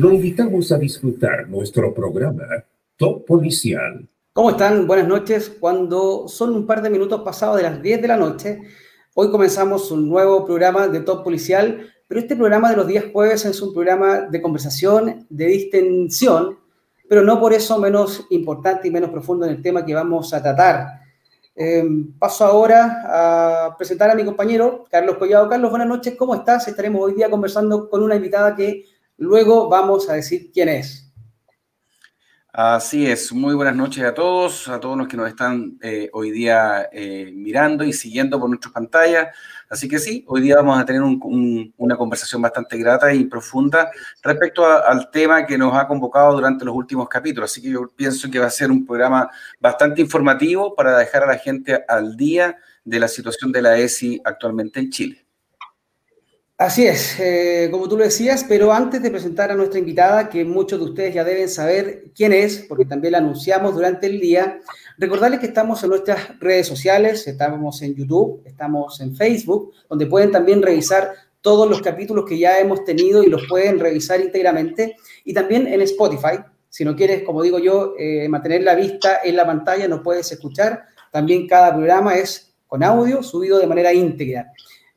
Lo invitamos a disfrutar nuestro programa Top Policial. ¿Cómo están? Buenas noches. Cuando son un par de minutos pasados de las 10 de la noche, hoy comenzamos un nuevo programa de Top Policial, pero este programa de los días jueves es un programa de conversación, de distensión, pero no por eso menos importante y menos profundo en el tema que vamos a tratar. Eh, paso ahora a presentar a mi compañero Carlos Collado. Carlos, buenas noches, ¿cómo estás? Estaremos hoy día conversando con una invitada que luego vamos a decir quién es. Así es, muy buenas noches a todos, a todos los que nos están eh, hoy día eh, mirando y siguiendo por nuestras pantallas. Así que sí, hoy día vamos a tener una conversación bastante grata y profunda respecto al tema que nos ha convocado durante los últimos capítulos. Así que yo pienso que va a ser un programa bastante informativo para dejar a la gente al día de la situación de la ESI actualmente en Chile. Así es, eh, como tú lo decías, pero antes de presentar a nuestra invitada, que muchos de ustedes ya deben saber quién es, porque también la anunciamos durante el día, recordarles que estamos en nuestras redes sociales, estamos en YouTube, estamos en Facebook, donde pueden también revisar todos los capítulos que ya hemos tenido y los pueden revisar íntegramente, y también en Spotify. Si no quieres, como digo yo, eh, mantener la vista en la pantalla, nos puedes escuchar. También cada programa es con audio, subido de manera íntegra.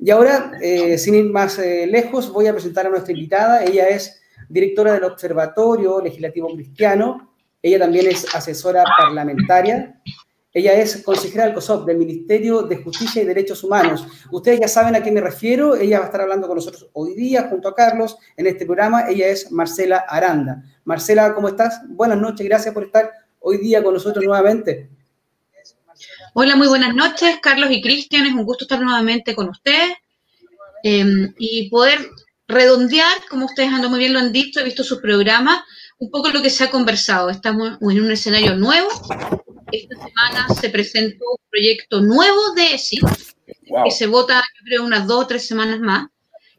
Y ahora, eh, sin ir más eh, lejos, voy a presentar a nuestra invitada. Ella es directora del Observatorio Legislativo Cristiano. Ella también es asesora parlamentaria. Ella es consejera del COSOP, del Ministerio de Justicia y Derechos Humanos. Ustedes ya saben a qué me refiero. Ella va a estar hablando con nosotros hoy día junto a Carlos en este programa. Ella es Marcela Aranda. Marcela, ¿cómo estás? Buenas noches. Gracias por estar hoy día con nosotros nuevamente. Hola, muy buenas noches, Carlos y Cristian. Es un gusto estar nuevamente con ustedes em, y poder redondear, como ustedes muy bien lo han dicho, he visto su programa, un poco lo que se ha conversado. Estamos en un escenario nuevo. Esta semana se presentó un proyecto nuevo de ESI, que se vota, yo creo, unas dos o tres semanas más.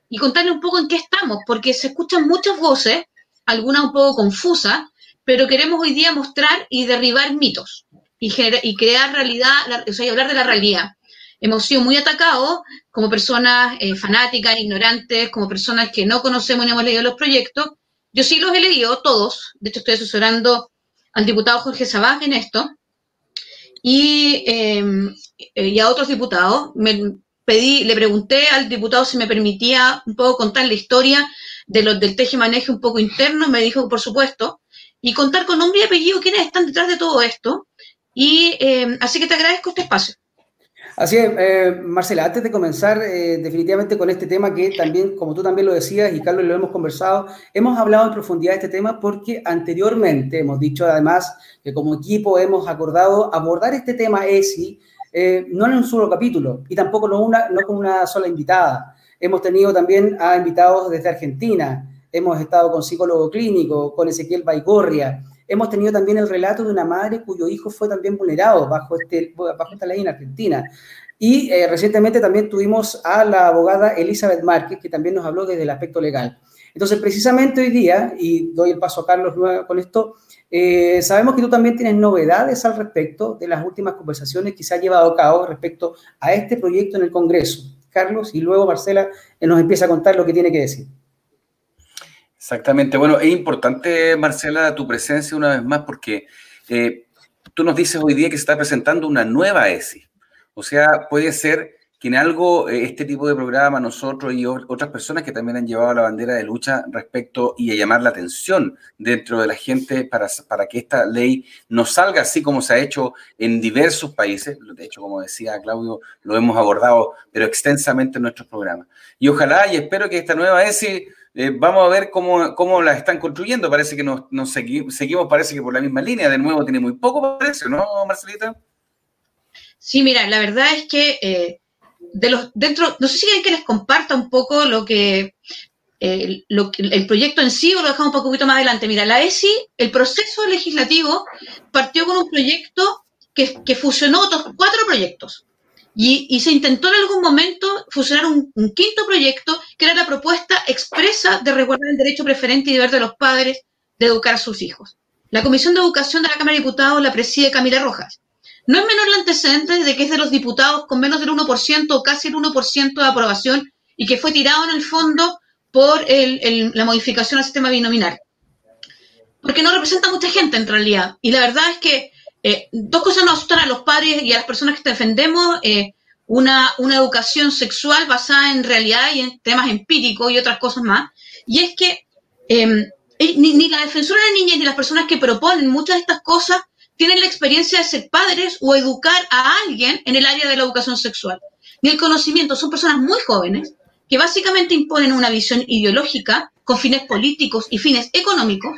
Y contarle un poco en qué estamos, porque se escuchan muchas voces, algunas un poco confusas, pero queremos hoy día mostrar y derribar mitos y, crear realidad, o sea, y hablar de la realidad. Hemos sido muy atacados como personas eh, fanáticas, ignorantes, como personas que no conocemos ni hemos leído los proyectos. Yo sí los he leído, todos. De hecho, estoy asesorando al diputado Jorge Sabaj en esto. Y, em, eh, y a otros diputados. Me pedí, le pregunté al diputado si me permitía un poco contar la historia de los del teje maneje un poco interno. Me dijo, por supuesto. Y contar con nombre y apellido quiénes están detrás de todo esto y eh, así que te agradezco este espacio. Así es, eh, Marcela, antes de comenzar eh, definitivamente con este tema que también, como tú también lo decías y Carlos lo hemos conversado, hemos hablado en profundidad de este tema porque anteriormente hemos dicho además que como equipo hemos acordado abordar este tema ESI no en un solo capítulo y tampoco no, una, no con una sola invitada. Hemos tenido también a invitados desde Argentina, hemos estado con psicólogo clínico, con Ezequiel Baigorria, Hemos tenido también el relato de una madre cuyo hijo fue también vulnerado bajo, este, bajo esta ley en Argentina. Y eh, recientemente también tuvimos a la abogada Elizabeth Márquez, que también nos habló desde el aspecto legal. Entonces, precisamente hoy día, y doy el paso a Carlos con esto, eh, sabemos que tú también tienes novedades al respecto de las últimas conversaciones que se han llevado a cabo respecto a este proyecto en el Congreso. Carlos, y luego Marcela eh, nos empieza a contar lo que tiene que decir. Exactamente. Bueno, es importante, Marcela, tu presencia una vez más porque eh, tú nos dices hoy día que se está presentando una nueva ESI. O sea, puede ser que en algo eh, este tipo de programa, nosotros y otras personas que también han llevado la bandera de lucha respecto y a llamar la atención dentro de la gente para, para que esta ley no salga así como se ha hecho en diversos países. De hecho, como decía Claudio, lo hemos abordado, pero extensamente en nuestros programas. Y ojalá y espero que esta nueva ESI eh, vamos a ver cómo, cómo la están construyendo. Parece que nos, seguimos, parece que por la misma línea. De nuevo, tiene muy poco, parece, ¿no, Marcelita? Sí, mira, la verdad es que eh, de los dentro, no sé si quieren que les comparta un poco lo que, eh, lo el proyecto en sí o lo dejamos un poquito más adelante. Mira, la ESI, el proceso legislativo partió con un proyecto que, que fusionó otros cuatro proyectos. Y, se intentó en algún momento fusionar un, quinto proyecto, que era la propuesta expresa de resguardar el derecho preferente y deber de los padres de educar a sus hijos. La Comisión de Educación de la Cámara de Diputados la preside Camila Rojas. No es menor el antecedente de que es de los diputados con menos del 1% o casi el 1% de aprobación y que fue tirado en el fondo por la modificación al sistema binominal. porque no representa mucha gente en realidad. Y la verdad es que eh, dos cosas nos asustan a los padres y a las personas que defendemos. Eh, una, educación sexual basada en realidad y en temas empíricos y otras cosas más. Y es que em, eh, ni, ni, la defensora de niñas ni las personas que proponen muchas de estas cosas tienen la experiencia de ser padres o educar a alguien en el área de la educación sexual. Ni el conocimiento. Son personas muy jóvenes que básicamente imponen una visión ideológica con fines políticos y fines económicos.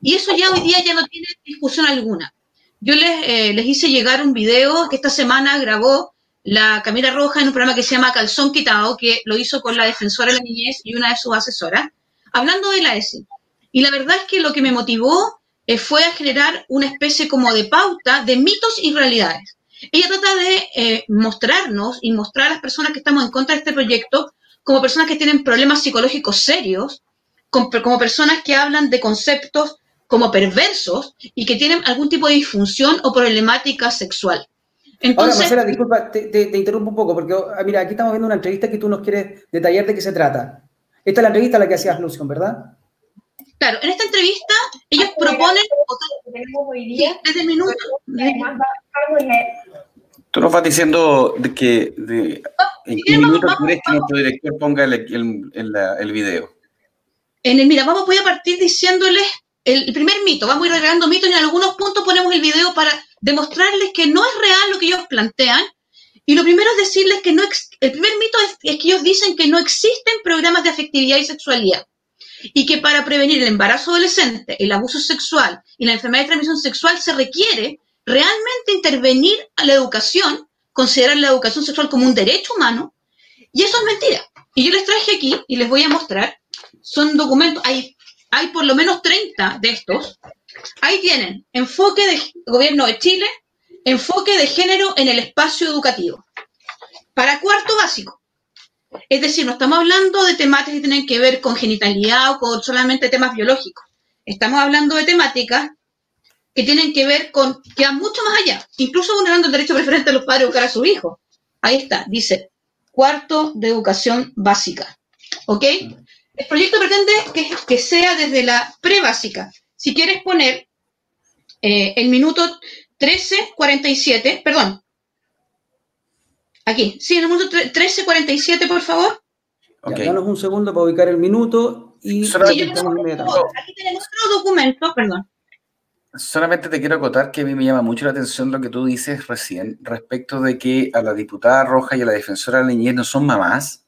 Y eso ya hoy día ya no tiene discusión alguna. Yo les, eh, les hice llegar un video que esta semana grabó la Camila Roja en un programa que se llama Calzón Quitado, que lo hizo con la defensora de la niñez y una de sus asesoras, hablando de la ESI. Y la verdad es que lo que me motivó eh, fue a generar una especie como de pauta de mitos y realidades. Ella trata de eh, mostrarnos y mostrar a las personas que estamos en contra de este proyecto como personas que tienen problemas psicológicos serios, como, personas que hablan de conceptos como perversos y que tienen algún tipo de disfunción o problemática sexual. Entonces, Ahora, Marcela, disculpa, te, te, te, interrumpo un poco, porque ah, mira, aquí estamos viendo una entrevista que tú nos quieres detallar de qué se trata. Esta es la entrevista a la que hacías Lucion, ¿verdad? Claro, en esta entrevista ellos proponen desde minuto. Tú nos vas diciendo de que de, en qué minuto quieres que nuestro director ponga el, el, el, el, video. En el, mira, vamos, voy a partir diciéndoles el primer mito, vamos a ir agregando mitos y en algunos puntos ponemos el video para demostrarles que no es real lo que ellos plantean. Y lo primero es decirles que no, el primer mito es, es que ellos dicen que no existen programas de afectividad y sexualidad y que para prevenir el embarazo adolescente, el abuso sexual y la enfermedad de transmisión sexual se requiere realmente intervenir a la educación, considerar la educación sexual como un derecho humano, y eso es mentira. Y yo les traje aquí y les voy a mostrar, son documentos, hay, hay por lo menos 30 de estos. Ahí tienen enfoque de gobierno de Chile, enfoque de género en el espacio educativo. Para cuarto básico, es decir, no estamos hablando de temáticas que tienen que ver con genitalidad o con solamente temas biológicos. Estamos hablando de temáticas que tienen que ver con, que van mucho más allá, incluso vulnerando el derecho preferente de los padres a educar a su hijo. Ahí está, dice, cuarto de educación básica. ¿Ok? El proyecto pretende que, que sea desde la pre-básica. Si quieres poner eh, el minuto 13.47, perdón, Aquí, sí, en el minuto 13.47, por favor. Okay. Ya, danos un segundo para ubicar el minuto y... Sí, aquí tenemos otro documento, perdón. Solamente te quiero acotar que a mí me llama mucho la atención lo que tú dices recién respecto de que a la diputada Roja y a la defensora de la niñez no son mamás.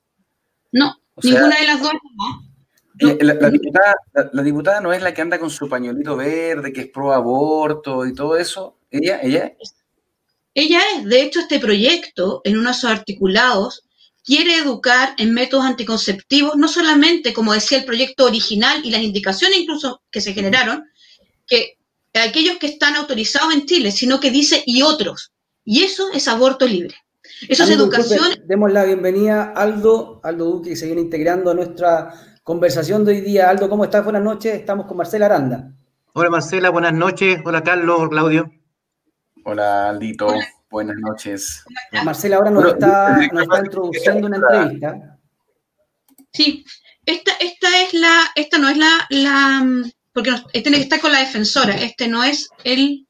No, o ninguna sea, de las dos. No. La, la, diputada, la, la, diputada, no es la que anda con su pañuelito verde, que es pro aborto y todo eso. Ella, ella. Ella es, de hecho, este proyecto, en unos articulados, quiere educar en métodos anticonceptivos, no solamente, como decía el proyecto original y las indicaciones incluso que se generaron, que aquellos que están autorizados en Chile, sino que dice y otros. Y eso es aborto libre. Eso Amigo, es educación. Disculpe, demos la bienvenida a Aldo, Aldo Duque, que se viene integrando a nuestra conversación de hoy día. Aldo, ¿cómo estás? Buenas noches. Estamos con Marcela Aranda. Hola Marcela, buenas noches. Hola Carlos, Claudio. Hola, Aldito. Hola. Buenas noches. Marcela ahora nos, está, nos está introduciendo una entrevista. Sí, esta, esta es la, esta no es la, la porque tiene que estar con la defensora. Este no es el,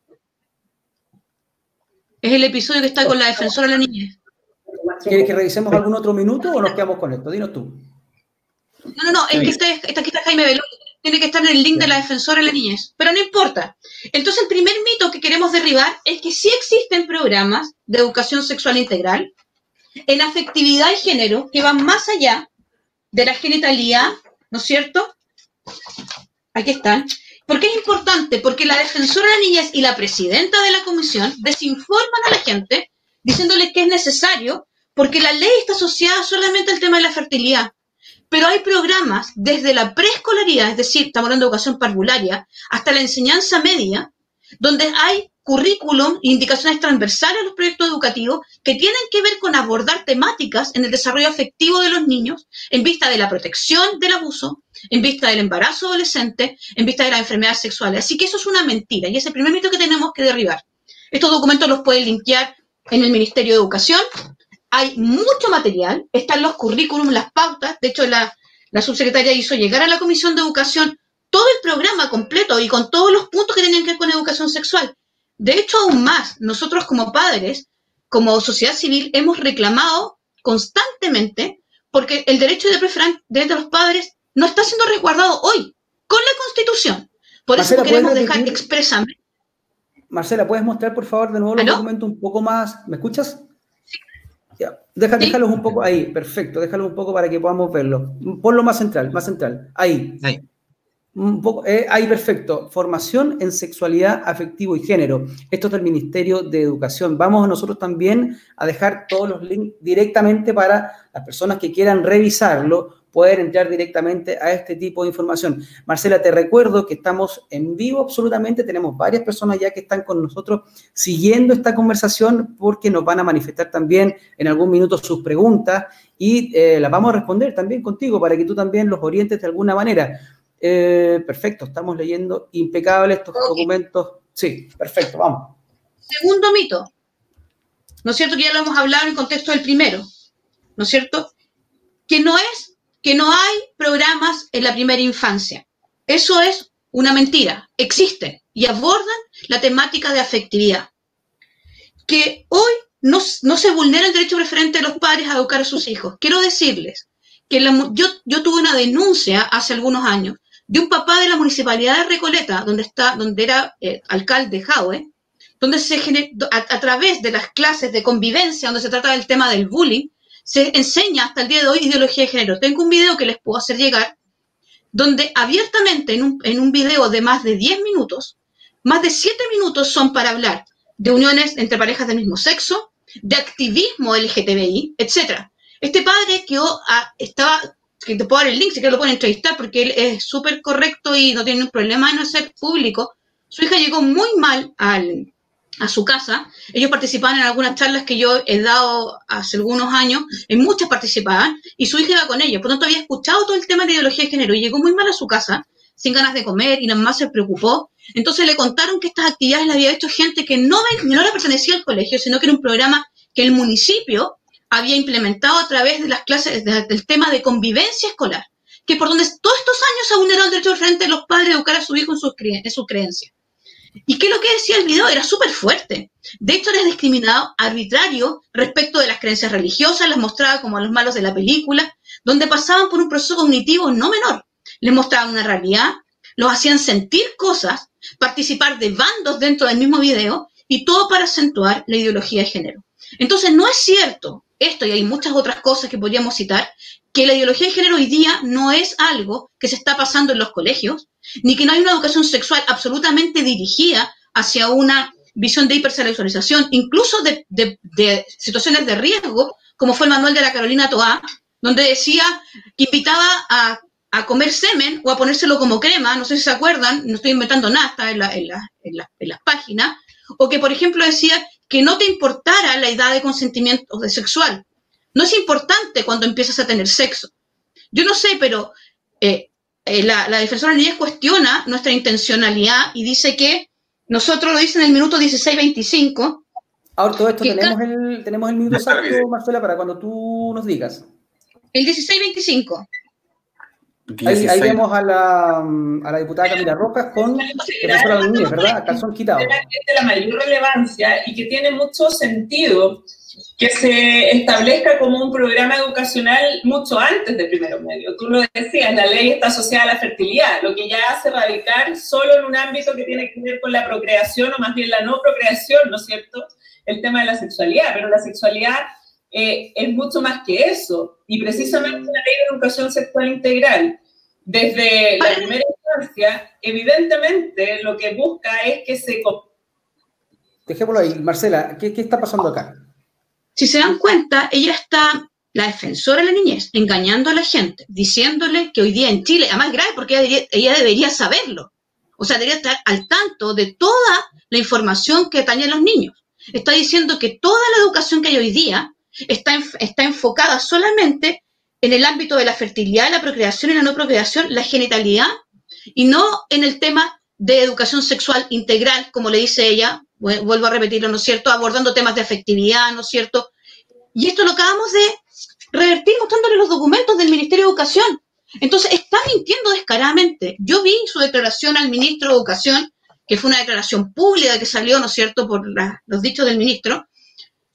es el episodio que está con la defensora de la niñez. ¿Quieres que revisemos algún otro minuto o nos quedamos con esto? Dinos tú. No, no, no, es que está, está, aquí está Jaime Veloz tiene que estar en el link de la defensora de la niñez, pero no importa. Entonces, el primer mito que queremos derribar es que sí existen programas de educación sexual integral en afectividad y género que van más allá de la genitalidad, ¿no es cierto? Aquí están. ¿Por qué es importante? Porque la defensora de la niñez y la presidenta de la comisión desinforman a la gente diciéndole que es necesario porque la ley está asociada solamente al tema de la fertilidad pero hay programas desde la preescolaridad, es decir, estamos hablando de educación parvularia, hasta la enseñanza media, donde hay currículum e indicaciones transversales a los proyectos educativos que tienen que ver con abordar temáticas en el desarrollo afectivo de los niños en vista de la protección del abuso, en vista del embarazo adolescente, en vista de las enfermedades sexuales. Así que eso es una mentira y es el primer mito que tenemos que derribar. Estos documentos los pueden limpiar en el Ministerio de Educación, hay mucho material, están los currículums, las pautas, de hecho la, la subsecretaria hizo llegar a la Comisión de Educación todo el programa completo y con todos los puntos que tenían que ver con educación sexual. De hecho, aún más, nosotros como padres, como sociedad civil, hemos reclamado constantemente porque el derecho de preferencia de los padres no está siendo resguardado hoy con la Constitución. Por eso queremos dejar expresamente. Marcela, ¿puedes mostrar por favor de nuevo los documentos un poco más? ¿Me escuchas? Sí. Ya. Déjalos un poco ahí, perfecto, déjalos un poco para que podamos verlo. Ponlo más central, más central. Ahí. Ahí. Un poco, eh, ahí, perfecto. Formación en sexualidad, afectivo y género. Esto es del Ministerio de Educación. Vamos nosotros también a dejar todos los links directamente para las personas que quieran revisarlo poder entrar directamente a este tipo de información. Marcela, te recuerdo que estamos en vivo absolutamente, tenemos varias personas ya que están con nosotros siguiendo esta conversación porque nos van a manifestar también en algún minuto sus preguntas y eh, las vamos a responder también contigo para que tú también los orientes de alguna manera. Eh, perfecto, estamos leyendo impecable estos documentos. Sí, perfecto, vamos. Segundo mito, ¿no es cierto que ya lo hemos hablado en el contexto del primero? ¿No es cierto? Que no es que no hay programas en la primera infancia. Eso es una mentira. Existen y abordan la temática de afectividad. Que hoy no, se vulnera el derecho preferente de los padres a educar a sus hijos. Quiero decirles que yo, yo tuve una denuncia hace algunos años de un papá de la municipalidad de Recoleta, donde, está, donde era eh, alcalde Jaue, donde se a, a, través de las clases de convivencia, donde se trata del tema del bullying, se enseña hasta el día de hoy ideología de género. Tengo un video que les puedo hacer llegar, donde abiertamente en un, en un video de más de 10 minutos, más de 7 minutos son para hablar de uniones entre parejas del mismo sexo, de activismo LGTBI, etc. Este padre que estaba, que te puedo dar el link si que lo pueden entrevistar porque él es súper correcto y no tiene ningún problema en no ser público. Su hija llegó muy mal al, a su casa. Ellos participaban en algunas charlas que yo he dado hace algunos años, en muchas participaban, y su hija iba con ellos. Por lo tanto, había escuchado todo el tema de ideología de género y llegó muy mal a su casa, sin ganas de comer, y nada más se preocupó. Entonces le contaron que estas actividades las había hecho gente que no, no le pertenecía al colegio, sino que era un programa que el municipio había implementado a través de las clases del tema de convivencia escolar, que por donde todos estos años se ha el derecho frente de los padres de educar a su hijo en sus, en sus creencias. ¿Y qué es lo que decía el video? Era súper fuerte. De hecho, era discriminado, arbitrario respecto de las creencias religiosas, las mostraba como a los malos de la película, donde pasaban por un proceso cognitivo no menor. Les mostraban una realidad, los hacían sentir cosas, participar de bandos dentro del mismo video y todo para acentuar la ideología de género. Entonces, no es cierto esto, y hay muchas otras cosas que podríamos citar, que la ideología de género hoy día no es algo que se está pasando en los colegios, ni que no hay una educación sexual absolutamente dirigida hacia una visión de hipersexualización, incluso de, situaciones de riesgo, como fue el manual de la Carolina Toá, donde decía que invitaba a, comer semen o a ponérselo como crema, no sé si se acuerdan, no estoy inventando nada, está en, en las páginas, o que, por ejemplo, decía que no te importara la edad de consentimiento de sexual. No es importante cuando empiezas a tener sexo. Yo no sé, pero eh, eh, la, defensora de cuestiona nuestra intencionalidad y dice que nosotros lo dice en el minuto 16.25. Ahora todo esto tenemos el, tenemos el minuto exacto, Marcela, para cuando tú nos digas. El 16.25. Ahí, ahí, vemos a la, a la diputada Camila Rojas con el profesor Núñez, ¿verdad? Calzón quitado. Es de la mayor relevancia y que tiene mucho sentido que se establezca como un programa educacional mucho antes de primero medio. Tú lo decías, la ley está asociada a la fertilidad, lo que ya hace radicar solo en un ámbito que tiene que ver con la procreación o más bien la no procreación, ¿no es cierto? El tema de la sexualidad, pero la sexualidad eh, es mucho más que eso. Y precisamente la ley de educación sexual integral, desde la primera instancia, evidentemente lo que busca es que se... Dejémoslo ahí. Marcela, ¿qué, qué está pasando acá? Si se dan cuenta, ella está, la defensora de la niñez, engañando a la gente, diciéndole que hoy día en Chile, además grave porque ella debería, saberlo, o sea, debería estar al tanto de toda la información que atañe a los niños. Está diciendo que toda la educación que hay hoy día está, está enfocada solamente en el ámbito de la fertilidad, la procreación y la no procreación, la genitalidad, y no en el tema de educación sexual integral, como le dice ella, vuelvo a repetirlo, ¿no es cierto?, abordando temas de afectividad, ¿no es cierto? Y esto lo acabamos de revertir mostrándole los documentos del Ministerio de Educación. Entonces, está mintiendo descaradamente. Yo vi su declaración al ministro de Educación, que fue una declaración pública que salió, ¿no es cierto?, por los dichos del ministro.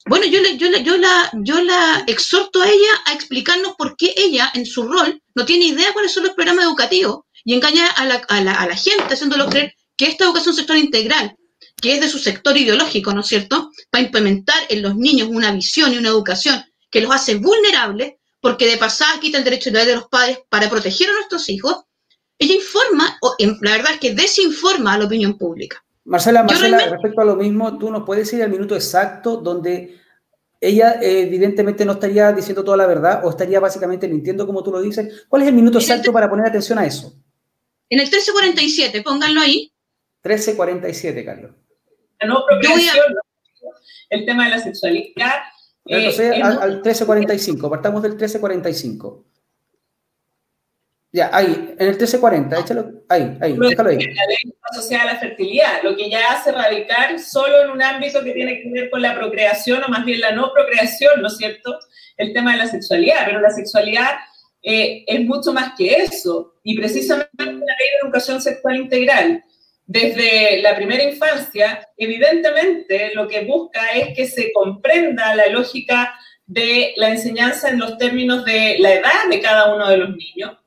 Bueno, yo, le, yo, yo, la, yo la exhorto a ella a explicarnos por qué ella, en su rol, no tiene idea cuáles son los programas educativos y engaña a la, a la, a la gente haciéndolo creer que esta educación sector integral, que es de su sector ideológico, ¿no es cierto?, para implementar en los niños una visión y una educación que los hace vulnerables, porque de pasada quita el derecho de los padres para proteger a nuestros hijos, ella informa, o la verdad es que desinforma a la opinión pública. Marcela, Marcela, respecto a lo mismo, tú nos puedes decir el minuto exacto donde ella eh, evidentemente no estaría diciendo toda la verdad o estaría básicamente mintiendo como tú lo dices. ¿Cuál es el minuto exacto para poner atención a eso? En el 1347, pónganlo ahí. 1347, Carlos. No, el tema de la sexualidad. Entonces, eh, al, al 1345, partamos del 1345. Ya, ahí, en el 1340, échalo, ahí, ahí, déjalo ahí. La ley asociada a la fertilidad, lo que ya hace radicar solo en un ámbito que tiene que ver con la procreación, o más bien la no procreación, ¿no es cierto? El tema de la sexualidad, pero la sexualidad eh, es mucho más que eso, y precisamente la ley de educación sexual integral, desde la primera infancia, evidentemente lo que busca es que se comprenda la lógica de la enseñanza en los términos de la edad de cada uno de los niños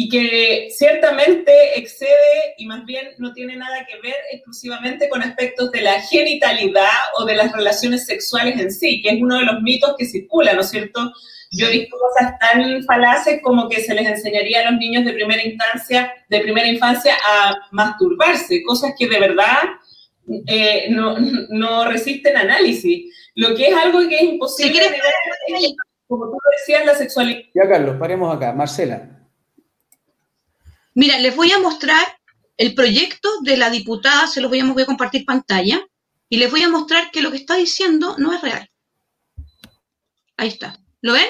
y que ciertamente excede y más bien no tiene nada que ver exclusivamente con aspectos de la genitalidad o de las relaciones sexuales en sí, que es uno de los mitos que circula, ¿no es cierto? Yo he visto cosas tan falaces como que se les enseñaría a los niños de primera instancia, de primera infancia a masturbarse, cosas que de verdad eh, no, no, resisten análisis. Lo que es algo que es imposible. como tú decías, la sexualidad. Ya, Carlos, paremos acá. Marcela. Mira, les voy a mostrar el proyecto de la diputada, se los voy a, voy a compartir pantalla, y les voy a mostrar que lo que está diciendo no es real. Ahí está. ¿Lo ven?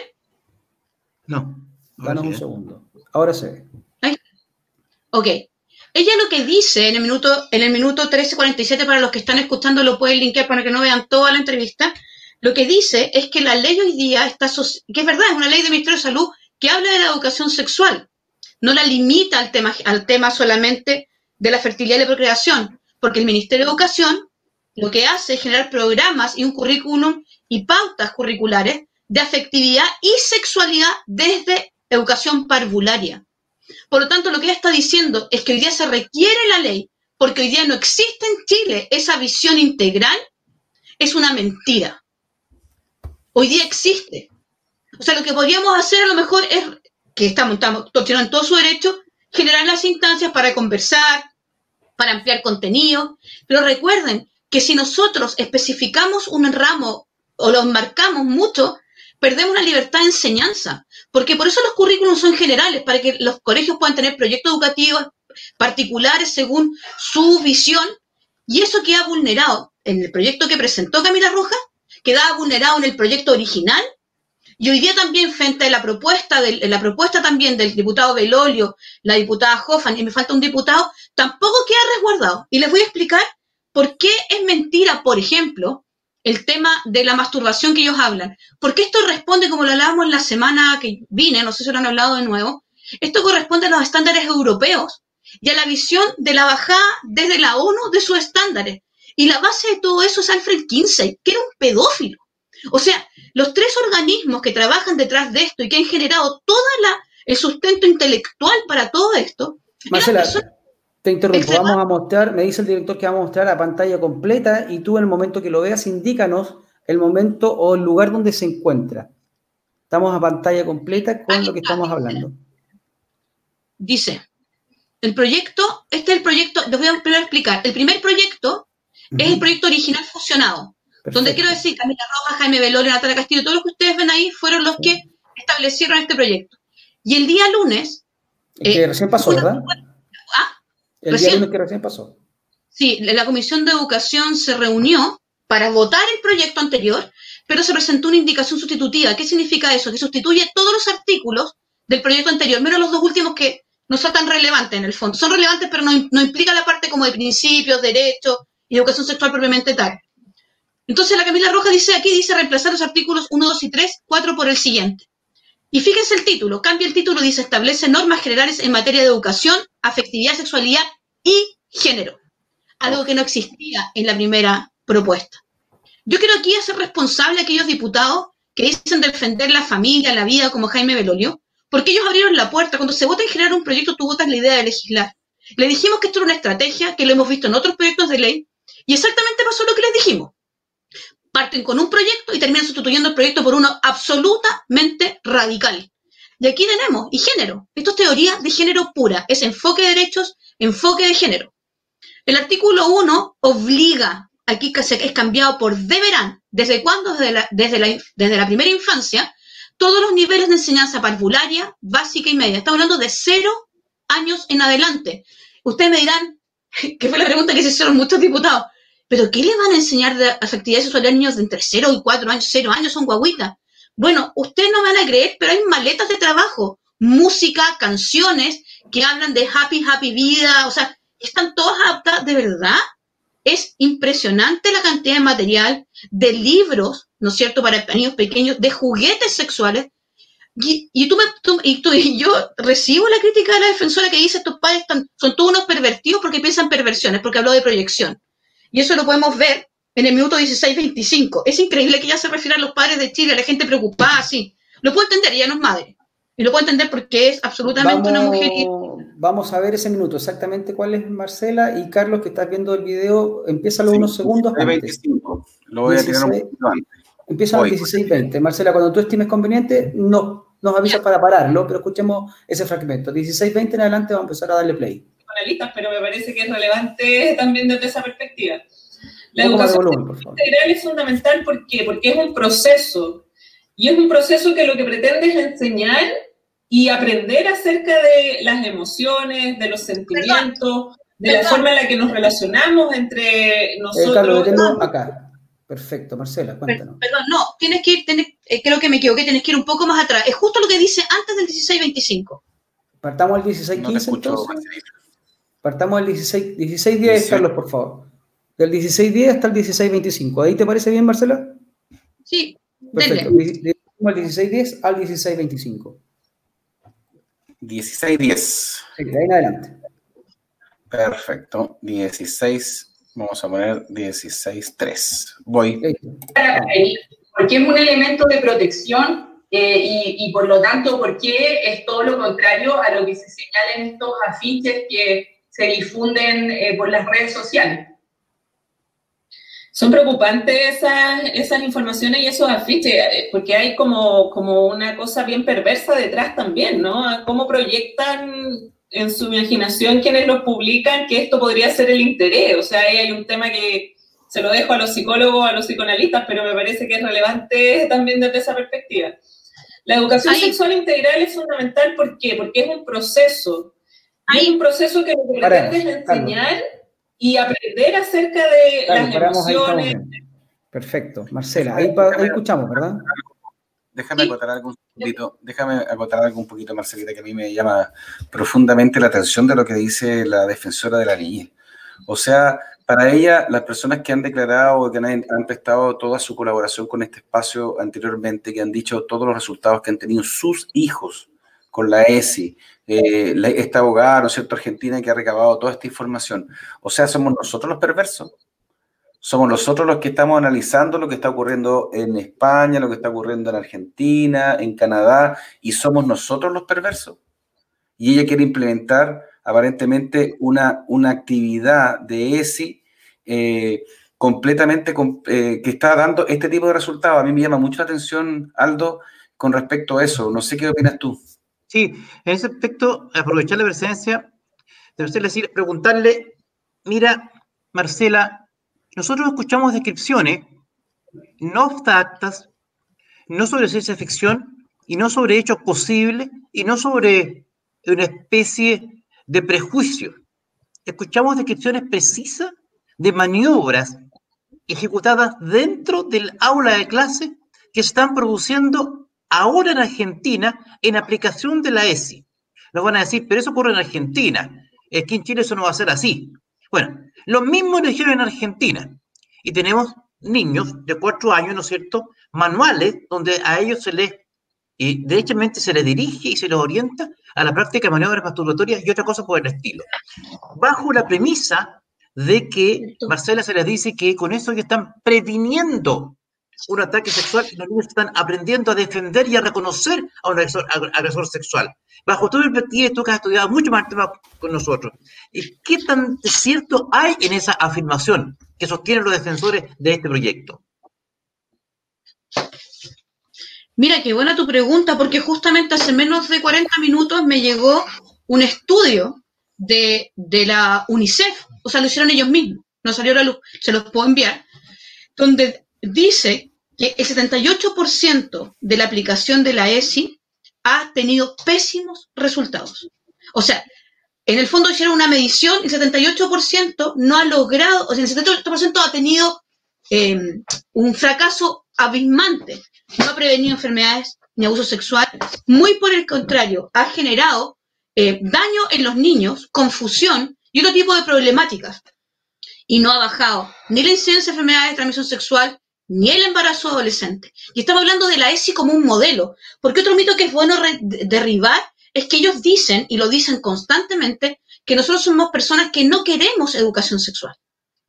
No. Danos un segundo. Ahora se ve. Ahí está. Ok. Ella lo que dice en el minuto, en el minuto 1347, para los que están escuchando, lo pueden linkear para que no vean toda la entrevista. Lo que dice es que la ley hoy día está, que es verdad, es una ley del Ministerio de Salud que habla de la educación sexual no la limita al tema, al tema solamente de la fertilidad y la procreación, porque el Ministerio de Educación lo que hace es generar programas y un currículum y pautas curriculares de afectividad y sexualidad desde educación parvularia. Por lo tanto, lo que ella está diciendo es que hoy día se requiere la ley, porque hoy día no existe en Chile esa visión integral, es una mentira. Hoy día existe. O sea, lo que podríamos hacer a lo mejor es que estamos, estamos torsionando todo su derecho, generar las instancias para conversar, para ampliar contenido. Pero recuerden que si nosotros especificamos un ramo o lo marcamos mucho, perdemos la libertad de enseñanza. Porque por eso los currículums son generales, para que los colegios puedan tener proyectos educativos particulares según su visión. Y eso queda vulnerado en el proyecto que presentó Camila Rojas, quedaba vulnerado en el proyecto original y hoy día también frente a la propuesta, la propuesta también del diputado Belolio, la diputada Hoffman, y me falta un diputado, tampoco queda resguardado. Y les voy a explicar por qué es mentira, por ejemplo, el tema de la masturbación que ellos hablan. Porque esto responde, como lo hablábamos en la semana que vine, no sé si lo han hablado de nuevo, esto corresponde a los estándares europeos y a la visión de la bajada desde la ONU de sus estándares. Y la base de todo eso es Alfred Kinsey, que era un pedófilo. O sea, los tres organismos que trabajan detrás de esto y que han generado todo el sustento intelectual para todo esto. Marcela, te interrumpo. Vamos a mostrar, me dice el director que vamos a mostrar la pantalla completa y tú en el momento que lo veas, indícanos el momento o el lugar donde se encuentra. Estamos a pantalla completa con lo que estamos hablando. Dice, el proyecto, este es el proyecto, les voy a explicar. El primer proyecto es el proyecto original fusionado. Donde quiero decir, Camila Rojas, Jaime Velorio, Natalia Castillo, todos los que ustedes ven ahí fueron los que establecieron este proyecto. Y el día lunes... que eh, recién pasó, ¿verdad? ¿Ah? El día lunes que recién pasó. Sí, la Comisión de Educación se reunió para votar el proyecto anterior, pero se presentó una indicación sustitutiva. ¿Qué significa eso? Que sustituye todos los artículos del proyecto anterior, menos los dos últimos que no son tan relevantes en el fondo. Son relevantes, pero no, no implica la parte como de principios, derechos y educación sexual propiamente tal. Entonces la Camila Roja dice aquí, dice reemplazar los artículos 1, 2 y 3, 4 por el siguiente. Y fíjense el título, cambia el título, dice establece normas generales en materia de educación, afectividad, sexualidad y género. Algo que no existía en la primera propuesta. Yo quiero aquí hacer responsable a aquellos diputados que dicen defender la familia, la vida, como Jaime Belolio, porque ellos abrieron la puerta. Cuando se vota en generar un proyecto, tú votas la idea de legislar. Le dijimos que esto era una estrategia, que lo hemos visto en otros proyectos de ley, y exactamente pasó lo que les dijimos. Parten con un proyecto y terminan sustituyendo el proyecto por uno absolutamente radical. Y aquí tenemos, y género. Esto es teoría de género pura, es enfoque de derechos, enfoque de género. El artículo 1 obliga, aquí es cambiado por deberán, ¿desde cuándo? Desde la, desde la, desde la primera infancia, todos los niveles de enseñanza parvularia, básica y media. Estamos hablando de cero años en adelante. Ustedes me dirán, que fue la pregunta que se hicieron muchos diputados, pero ¿qué le van a enseñar de actividades sexuales a niños de entre 0 y 4 años? 0 años son guaguitas. Bueno, ustedes no van a creer, pero hay maletas de trabajo, música, canciones que hablan de happy, happy vida, o sea, están todas adaptadas, de verdad. Es impresionante la cantidad de material, de libros, ¿no es cierto?, para niños pequeños, de juguetes sexuales, y, tú, me, y, tú, y yo recibo la crítica de la defensora que dice estos padres son todos unos pervertidos porque piensan perversiones, porque habló de proyección. Y eso lo podemos ver en el minuto 16-25. Es increíble que ya se refiera a los padres de Chile, a la gente preocupada, así. Lo puedo entender, ella no es madre. Y lo puedo entender porque es absolutamente una mujer. Vamos a ver ese minuto, exactamente cuál es Marcela y Carlos, que estás viendo el video, empieza los unos segundos. Antes. Lo voy a tirar un poquito antes. Empieza a los 16-20. Marcela, cuando tú estimes conveniente, no, nos avisas para pararlo, pero escuchemos ese fragmento. 16-20 en adelante vamos a empezar a darle play. Pero me parece que es relevante también desde esa perspectiva. La educación integral es fundamental ¿por qué? porque es un proceso y es un proceso que lo que pretende es enseñar y aprender acerca de las emociones, de los sentimientos, de la forma en la que nos relacionamos entre nosotros. Eh, Carlos, acá. Perfecto, Marcela, cuéntanos. Perdón, no, tienes que ir, eh, creo que me equivoqué, tienes que ir un poco más atrás. Es justo lo que dice antes del 1625. Partamos al 1615 entonces. Partamos al 16, 1610, Carlos, por favor. Del 1610 hasta el 1625. ¿Ahí te parece bien, Marcela? Sí. Perfecto. Del 1610 al 1625. 1610. Sí, de ahí en adelante. Perfecto. 16 Vamos a poner 16.3. Voy. Porque es un elemento de protección eh, y, por lo tanto, porque es todo lo contrario a lo que se señala en estos afiches que se difunden eh, por las redes sociales. Son preocupantes esas, esas informaciones y esos afiches, eh, porque hay como, como una cosa bien perversa detrás también, ¿no? Cómo proyectan en su imaginación quienes los publican que esto podría ser el interés. O sea, ahí hay un tema que se lo dejo a los psicólogos, a los psicoanalistas, pero me parece que es relevante también desde esa perspectiva. La educación sexual integral es fundamental, ¿por qué? Porque es un proceso. Hay un proceso que lo que pretende es enseñar y aprender acerca de las emociones. Perfecto. Marcela, ahí escuchamos, ¿verdad? Déjame acotar algo un poquito, déjame acotar algo un poquito, Marcelita, que a mí me llama profundamente la atención de lo que dice la defensora de la niñez. O sea, para ella, las personas que han declarado, que han, prestado toda su colaboración con este espacio anteriormente, que han dicho todos los resultados que han tenido sus hijos con la ESI, eh, esta abogada, ¿no es cierto?, argentina que ha recabado toda esta información. O sea, somos nosotros los perversos somos nosotros los que estamos analizando lo que está ocurriendo en España, lo que está ocurriendo en Argentina, en Canadá, y somos nosotros los perversos. Y ella quiere implementar aparentemente una, una actividad de ESI eh, completamente eh, que está dando este tipo de resultados. A mí me llama mucho la atención, Aldo, con respecto a eso. No sé qué opinas tú. Sí, en ese aspecto, aprovechar la presencia, debe decir, preguntarle, mira, Marcela, nosotros escuchamos descripciones no abstractas, no sobre ciencia ficción y no sobre hechos posibles y no sobre una especie de prejuicio. Escuchamos descripciones precisas de maniobras ejecutadas dentro del aula de clase que están produciendo ahora en Argentina en aplicación de la ESI. Nos van a decir, pero eso ocurre en Argentina. Es que en Chile eso no va a ser así. Bueno, lo mismo lo dijeron en Argentina. Y tenemos niños de cuatro años, ¿no es cierto?, manuales donde a ellos se les y derechamente se les dirige y se les orienta a la práctica de maniobras masturbatorias y otra cosa por el estilo. Bajo la premisa de que Marcela se les dice que con eso ya están previniendo un ataque sexual y los niños están aprendiendo a defender y a reconocer a un agresor, sexual. Bajo el perspectiva, tú que has estudiado mucho más el tema con nosotros, ¿y qué tan cierto hay en esa afirmación que sostienen los defensores de este proyecto? Mira, qué buena tu pregunta, porque justamente hace menos de 40 minutos me llegó un estudio de, de la UNICEF, o sea, lo hicieron ellos mismos, no salió a la luz, se los puedo enviar, donde dice que el 78% de la aplicación de la ESI ha tenido pésimos resultados. O sea, en el fondo hicieron una medición y el 78% no ha logrado, o sea, el 78% ha tenido em, un fracaso abismante. No ha prevenido enfermedades ni abuso sexual. Muy por el contrario, ha generado eh, daño en los niños, confusión y otro tipo de problemáticas. Y no ha bajado ni la incidencia de enfermedades de transmisión sexual, ni el embarazo adolescente. Y estamos hablando de la ESI como un modelo, porque otro mito que es bueno derribar es que ellos dicen, y lo dicen constantemente, que nosotros somos personas que no queremos educación sexual.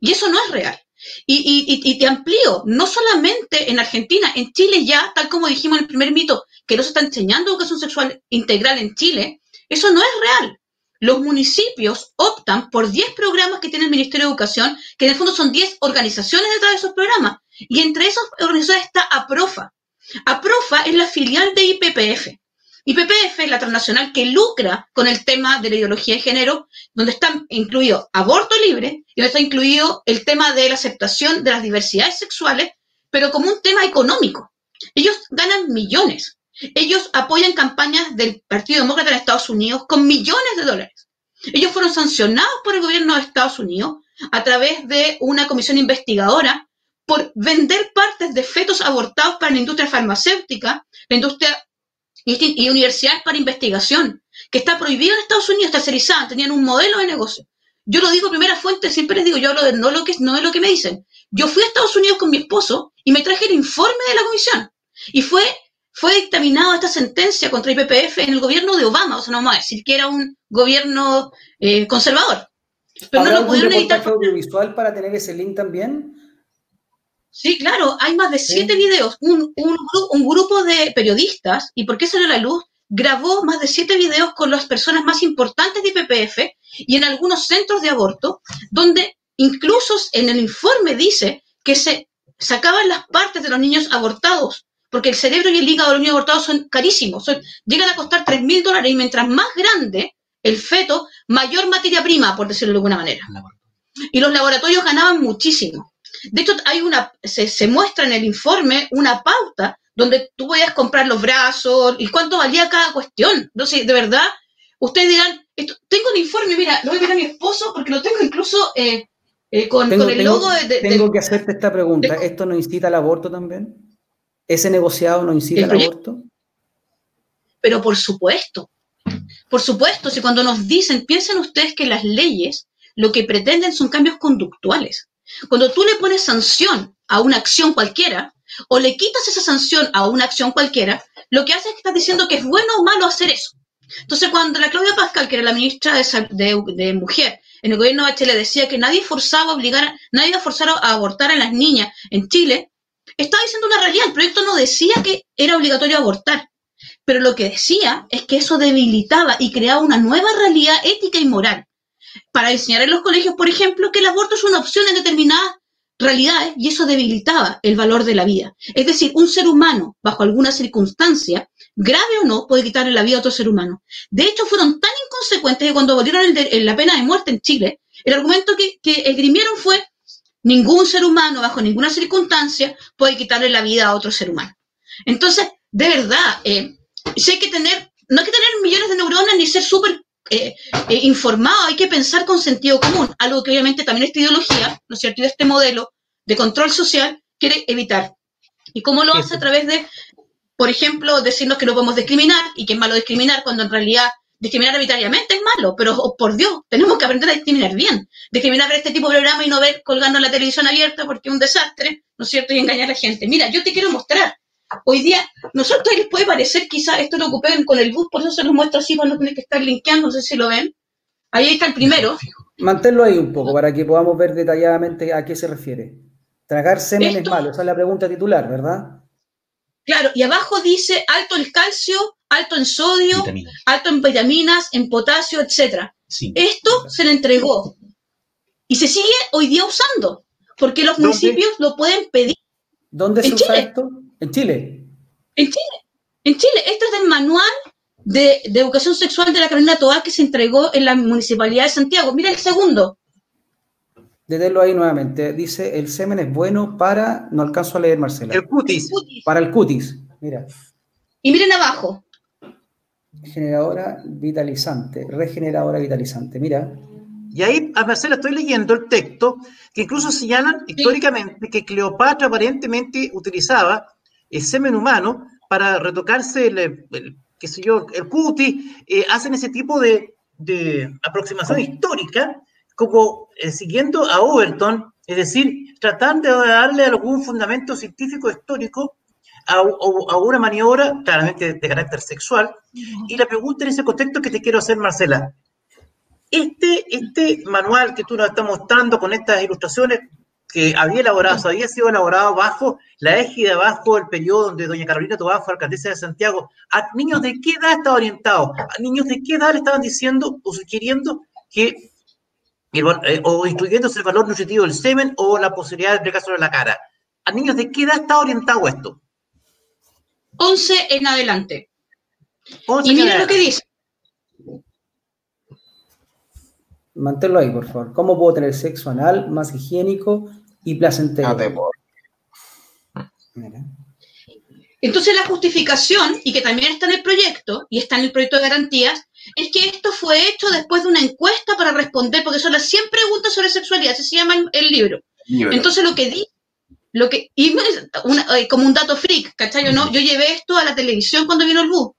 Y eso no es real. Y, te amplío, no solamente en Argentina, en Chile ya, tal como dijimos en el primer mito, que no se está enseñando educación sexual integral en Chile, eso no es real. Los municipios optan por 10 programas que tiene el Ministerio de Educación, que en el fondo son 10 organizaciones detrás de esos programas. Y entre esas organizaciones está APROFA. APROFA es la filial de IPPF. IPPF es la transnacional que lucra con el tema de la ideología de género, donde está incluido aborto libre y donde está incluido el tema de la aceptación de las diversidades sexuales, pero como un tema económico. Ellos ganan millones. Ellos apoyan campañas del Partido Demócrata en Estados Unidos con millones de dólares. Ellos fueron sancionados por el gobierno de Estados Unidos a través de una comisión investigadora por vender partes de fetos abortados para la industria farmacéutica, la industria y universidad para investigación, que está prohibida en Estados Unidos, tercerizada, tenían un modelo de negocio. Yo lo digo primera fuente, siempre les digo, yo hablo de no lo que no es lo que me dicen. Yo fui a Estados Unidos con mi esposo y me traje el informe de la comisión. Y fue, fue dictaminada esta sentencia contra IPPF en el gobierno de Obama, o sea, no vamos a decir que era un gobierno eh, conservador. Pero no lo pudieron editar. audiovisual para tener ese link también? Sí, claro, hay más de siete videos. Un, grupo de periodistas, ¿y por qué salió la luz? Grabó más de siete videos con las personas más importantes de IPPF y en algunos centros de aborto, donde incluso en el informe dice que se sacaban las partes de los niños abortados, porque el cerebro y el hígado de los niños abortados son carísimos, llegan a costar tres mil dólares y mientras más grande el feto, mayor materia prima, por decirlo de alguna manera. Y los laboratorios ganaban muchísimo. De hecho, hay una, se, muestra en el informe una pauta donde tú podías comprar los brazos y cuánto valía cada cuestión. Entonces, de verdad, ustedes dirán, tengo un informe, mira, lo voy a ver a mi esposo porque lo tengo incluso eh, eh, con, el logo de, Tengo que hacerte esta pregunta. ¿Esto no incita al aborto también? ¿Ese negociado no incita al aborto? Pero por supuesto, por supuesto, si cuando nos dicen, piensen ustedes que las leyes lo que pretenden son cambios conductuales. Cuando tú le pones sanción a una acción cualquiera, o le quitas esa sanción a una acción cualquiera, lo que hace es que estás diciendo que es bueno o malo hacer eso. Entonces, cuando la Claudia Pascal, que era la ministra de, Mujer, en el gobierno de Chile decía que nadie forzaba a obligar, nadie iba a abortar a las niñas en Chile, estaba diciendo una realidad. El proyecto no decía que era obligatorio abortar, pero lo que decía es que eso debilitaba y creaba una nueva realidad ética y moral para enseñar en los colegios, por ejemplo, que el aborto es una opción en determinadas realidades y eso debilitaba el valor de la vida. Es decir, un ser humano, bajo alguna circunstancia, grave o no, puede quitarle la vida a otro ser humano. De hecho, fueron tan inconsecuentes que cuando abolieron la pena de muerte en Chile, el argumento que, que esgrimieron fue ningún ser humano, bajo ninguna circunstancia, puede quitarle la vida a otro ser humano. Entonces, de verdad, eh, si hay que tener, no hay que tener millones de neuronas ni ser súper eh, eh, informado, hay que pensar con sentido común, algo que obviamente también esta ideología, ¿no es cierto? Y este modelo de control social quiere evitar. ¿Y cómo lo hace? A través de, por ejemplo, decirnos que no podemos discriminar y que es malo discriminar cuando en realidad discriminar arbitrariamente es malo, pero oh, por Dios, tenemos que aprender a discriminar bien. Discriminar ver este tipo de programa y no ver colgando la televisión abierta porque es un desastre, ¿no es cierto? Y engañar a la gente. Mira, yo te quiero mostrar. Hoy día, nosotros les puede parecer, quizás esto lo ocupé con el bus, por eso se los muestro así, para no tener que estar linkeando, no sé si lo ven. Ahí está el primero. Manténlo ahí un poco para que podamos ver detalladamente a qué se refiere. Tragar semen es malo, esa es la pregunta titular, ¿verdad? Claro, y abajo dice alto en calcio, alto en sodio, alto en vitaminas, en potasio, etcétera. Esto se le entregó y se sigue hoy día usando, porque los municipios lo pueden pedir. ¿Dónde se usa esto? En Chile. En Chile. En Chile. Esto es del manual de, educación sexual de la Carolina Tobar que se entregó en la municipalidad de Santiago. Mira el segundo. Deténlo ahí nuevamente. Dice, el semen es bueno para... No alcanzo a leer, Marcela. El cutis. Para el cutis. Mira. Y miren abajo. Generadora vitalizante. Regeneradora vitalizante. Mira. Y ahí, a Marcela, estoy leyendo el texto que incluso señalan históricamente que Cleopatra aparentemente utilizaba el semen humano para retocarse el, qué sé yo, el cutis, eh, hacen ese tipo de, aproximación histórica, como eh, siguiendo a Overton, es decir, tratando de darle algún fundamento científico histórico a, a, una maniobra claramente de carácter sexual. Y la pregunta en ese contexto que te quiero hacer, Marcela, este, este manual que tú nos estás mostrando con estas ilustraciones que había elaborado, había sido elaborado bajo la égida, bajo el periodo donde doña Carolina Tobá fue alcaldesa de Santiago, ¿a niños de qué edad estaba orientado? ¿A niños de qué edad le estaban diciendo o sugiriendo que, eh, o instruyéndose el valor nutritivo del semen o la posibilidad de entregar sobre la cara? ¿A niños de qué edad estaba orientado esto? 11 en adelante. y mira lo que dice. Manténlo ahí, por favor. ¿Cómo puedo tener sexo anal más higiénico y placentero? Entonces la justificación, y que también está en el proyecto, y está en el proyecto de garantías, es que esto fue hecho después de una encuesta para responder, porque son las 100 preguntas sobre sexualidad, así se llama el libro. Entonces lo que di, lo que, y como un dato freak, ¿cachai? no, yo llevé esto a la televisión cuando vino el bus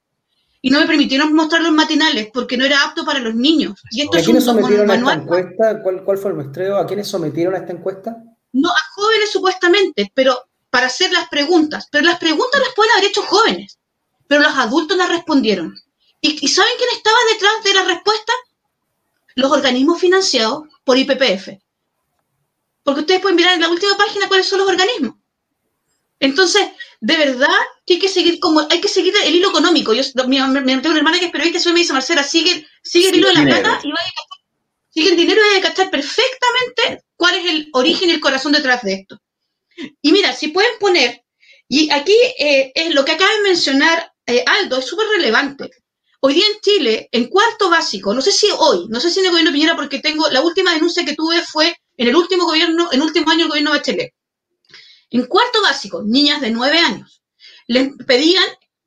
y no me permitieron mostrarlo en matinales porque no era apto para los niños. Y esto ¿A quiénes sometieron a esta encuesta? ¿Cuál, fue el muestreo? ¿A quiénes sometieron a esta encuesta? No, a jóvenes supuestamente, pero para hacer las preguntas. Pero las preguntas las pueden haber hecho jóvenes, pero los adultos las respondieron. ¿Y, saben quién estaba detrás de la respuesta? Los organismos financiados por IPPF. Porque ustedes pueden mirar en la última página cuáles son los organismos. Entonces, de verdad que hay que seguir como, hay que seguir el hilo económico. Yo me, tengo una hermana que es periodista, y me dice, Marcela, sigue, sigue el hilo de la plata y vaya a sigue el dinero y vaya a cachar perfectamente cuál es el origen y el corazón detrás de esto. Y mira, si pueden poner, y aquí eh, es lo que acaba de mencionar eh, Aldo, es súper relevante. Hoy día en Chile, en cuarto básico, no sé si hoy, no sé si en el gobierno Piñera, porque tengo, la última denuncia que tuve fue en el último gobierno, en el último año del gobierno Bachelet. En cuarto básico, niñas de nueve años, les pedían,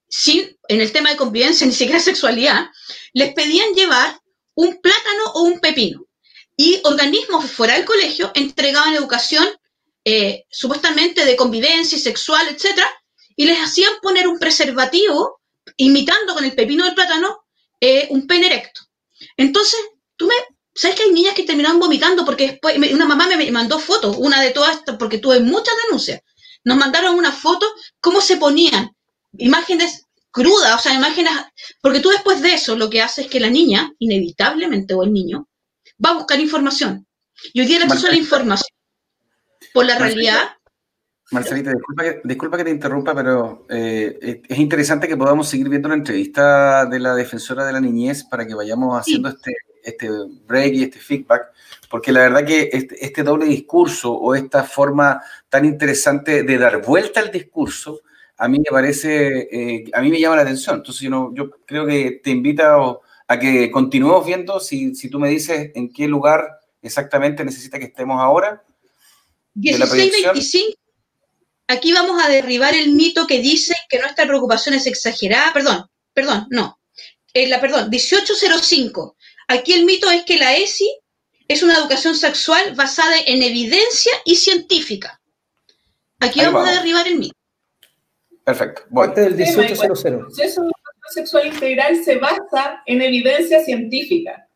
sin, en el tema de convivencia, ni siquiera sexualidad, les pedían llevar un plátano o un pepino. Y organismos fuera del colegio entregaban educación eh, supuestamente de convivencia sexual, etcétera, y les hacían poner un preservativo imitando con el pepino del plátano eh, un pene erecto. Entonces, tú me ¿Sabes que hay niñas que terminaron vomitando porque después una mamá me mandó fotos, una de todas, porque tuve muchas denuncias. Nos mandaron una foto, cómo se ponían, imágenes crudas, o sea, imágenes, porque tú después de eso lo que haces es que la niña, inevitablemente, o el niño, va a buscar información. Y hoy día el acceso a la información por la realidad Marcelita, disculpa que, te interrumpa, pero eh, es interesante que podamos seguir viendo la entrevista de la defensora de la niñez para que vayamos haciendo este, este break y este feedback, porque la verdad que este, este, doble discurso o esta forma tan interesante de dar vuelta al discurso, a mí me parece, eh, a mí me llama la atención. Entonces yo, yo creo que te invito a que continuemos viendo si, si tú me dices en qué lugar exactamente necesita que estemos ahora. 1625 aquí vamos a derribar el mito que dice que nuestra preocupación es exagerada. Perdón, perdón, no. Eh, la, perdón, 1805. Aquí el mito es que la ESI es una educación sexual basada en evidencia y científica. Aquí vamos, a derribar el mito. Perfecto. Bueno. del 1800. El proceso sexual integral se basa en evidencia científica,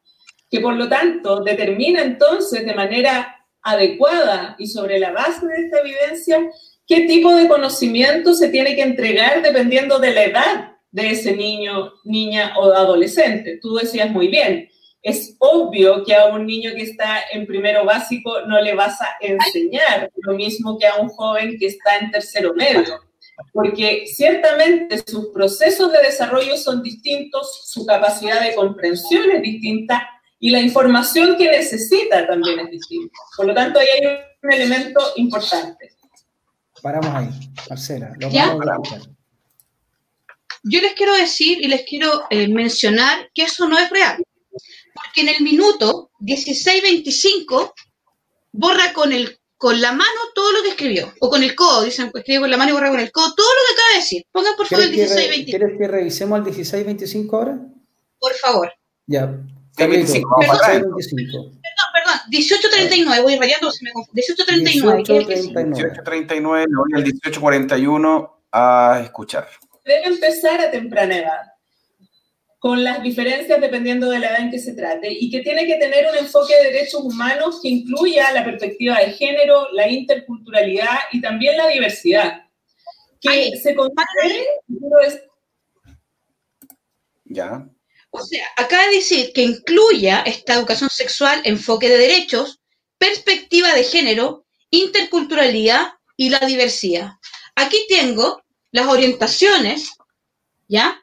que por lo tanto determina entonces de manera adecuada y sobre la base de esta evidencia qué tipo de conocimiento se tiene que entregar dependiendo de la edad de ese niño, niña o adolescente. Tú decías muy bien, es obvio que a un niño que está en primero básico no le vas a enseñar lo mismo que a un joven que está en tercero medio, porque ciertamente sus procesos de desarrollo son distintos, su capacidad de comprensión es distinta y la información que necesita también es distinta. Por lo tanto, ahí hay un elemento importante. Paramos ahí, Marcela. Lo ¿Ya? Yo les quiero decir y les quiero eh, mencionar que eso no es real. Porque en el minuto 16.25 borra con, el, con la mano todo lo que escribió. O con el codo, dicen, escribe con la mano y borra con el codo todo lo que acaba de decir. Pongan por favor el ¿Quieres que, 16.25. ¿Quieres que revisemos el 1625 ahora? Por favor. Ya. 25, vamos para atrás. 1625. Perdón, perdón. 18.39, voy rayando, se me confunde. 18.39. ¿qué es que sí? 1839. 1839, me voy al 1841 a escuchar. Debe empezar a temprana edad, con las diferencias dependiendo de la edad en que se trate, y que tiene que tener un enfoque de derechos humanos que incluya la perspectiva de género, la interculturalidad y también la diversidad. Que se considere, Ya. O sea, acaba de decir que incluya esta educación sexual, enfoque de derechos, perspectiva de género, interculturalidad y la diversidad. Aquí tengo las orientaciones, ¿ya?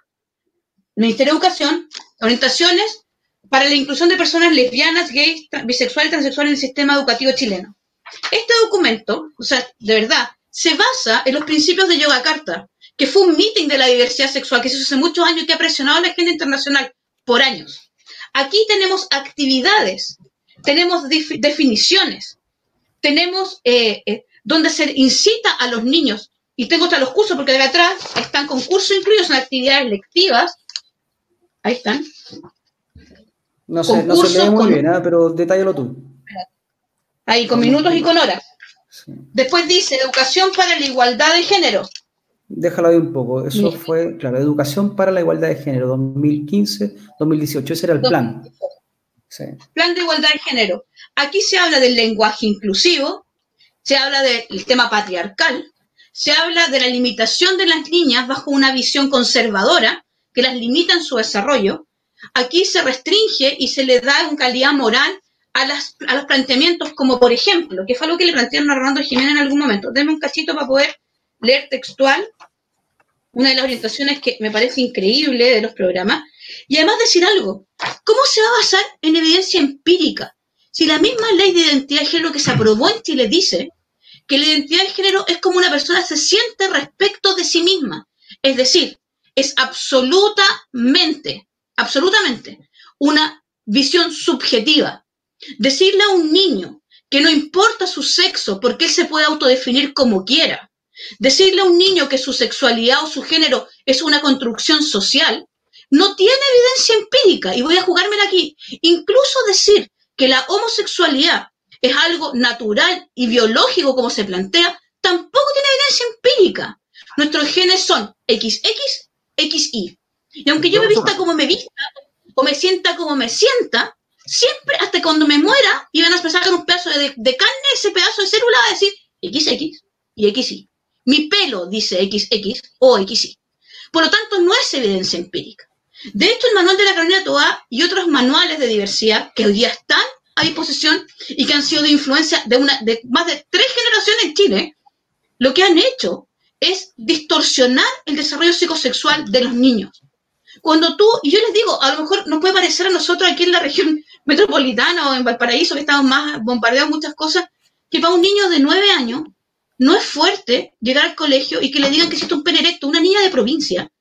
Ministerio de Educación, orientaciones para la inclusión de personas lesbianas, gays, bisexuales transexuales en el sistema educativo chileno. Este documento, o sea, de verdad, se basa en los principios de Yogacarta, que fue un meeting de la diversidad sexual que se hizo hace muchos años y que ha presionado a la agenda internacional por años. Aquí tenemos actividades, tenemos definiciones, tenemos eh, eh, donde se incita a los niños, y tengo hasta los cursos, porque de atrás están con cursos incluidos en actividades lectivas. Ahí están. No sé, no se lee muy con- bien, ¿ah? pero detállalo tú. Ahí, con minutos y con horas. Sí. Después dice educación para la igualdad de género. Déjalo ahí un poco. Eso fue, claro, Educación para la Igualdad de Género, 2015-2018. Ese era el plan. Sí. Plan de igualdad de género. Aquí se habla del lenguaje inclusivo, se habla del tema patriarcal, se habla de la limitación de las niñas bajo una visión conservadora que las limita en su desarrollo. Aquí se restringe y se le da una calidad moral a, las, a los planteamientos, como por ejemplo, que fue algo que le plantearon a Rolando Jiménez en algún momento. Denme un cachito para poder leer textual una de las orientaciones que me parece increíble de los programas. Y además decir algo, ¿cómo se va a basar en evidencia empírica? Si la misma ley de identidad de género que se aprobó en Chile dice que la identidad de género es como una persona se siente respecto de sí misma. Es decir, es absolutamente, absolutamente una visión subjetiva. Decirle a un niño que no importa su sexo porque él se puede autodefinir como quiera, decirle a un niño que su sexualidad o su género es una construcción social, no tiene evidencia empírica. Y voy a jugármela aquí. Incluso decir que la homosexualidad es algo natural y biológico como se plantea, tampoco tiene evidencia empírica. Nuestros genes son XX, XY. Y aunque yo me vista como me vista, o me sienta como me sienta, siempre, hasta cuando me muera, iban a sacar un pedazo de, de carne, ese pedazo de célula, va a decir XX y XY. Mi pelo dice XX o XY. Por lo tanto, no es evidencia empírica. De hecho, el manual de la Carolina Toa y otros manuales de diversidad que hoy día están a disposición y que han sido de influencia de, una, de más de tres generaciones en Chile, lo que han hecho es distorsionar el desarrollo psicosexual de los niños. Cuando tú, y yo les digo, a lo mejor nos puede parecer a nosotros aquí en la región metropolitana o en Valparaíso, que estamos más bombardeados muchas cosas, que para un niño de nueve años no es fuerte llegar al colegio y que le digan que existe un pene erecto, una niña de provincia,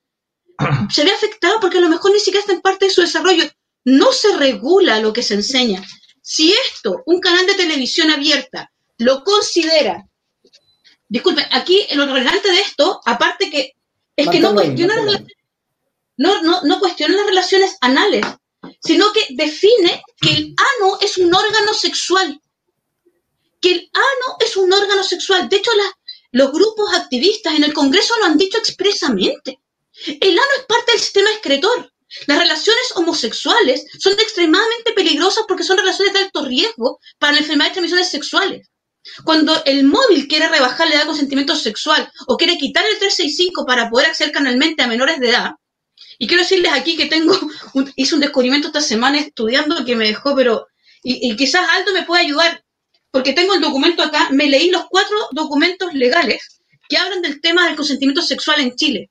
se ve afectada porque a lo mejor ni siquiera está en parte de su desarrollo. No se regula lo que se enseña. Si esto, un canal de televisión abierta, lo considera, disculpen, aquí lo relevante de esto, aparte que es que no cuestiona, las- no, no, no cuestiona las relaciones anales, sino que define que el ano es un órgano sexual. Que el ano es un órgano sexual. De hecho, la- los grupos activistas en el Congreso lo han dicho expresamente. El ano es parte del sistema excretor. Las relaciones homosexuales son extremadamente peligrosas porque son relaciones de alto riesgo para las enfermedades de transmisiones sexuales. Cuando el móvil quiere rebajar la edad de consentimiento sexual o quiere quitar el 365 para poder acceder canalmente a menores de edad, y quiero decirles aquí que tengo, hice un descubrimiento esta semana estudiando que me dejó, pero, y, y quizás Aldo me puede ayudar, porque tengo el documento acá, me leí los cuatro documentos legales que hablan del tema del consentimiento sexual en Chile.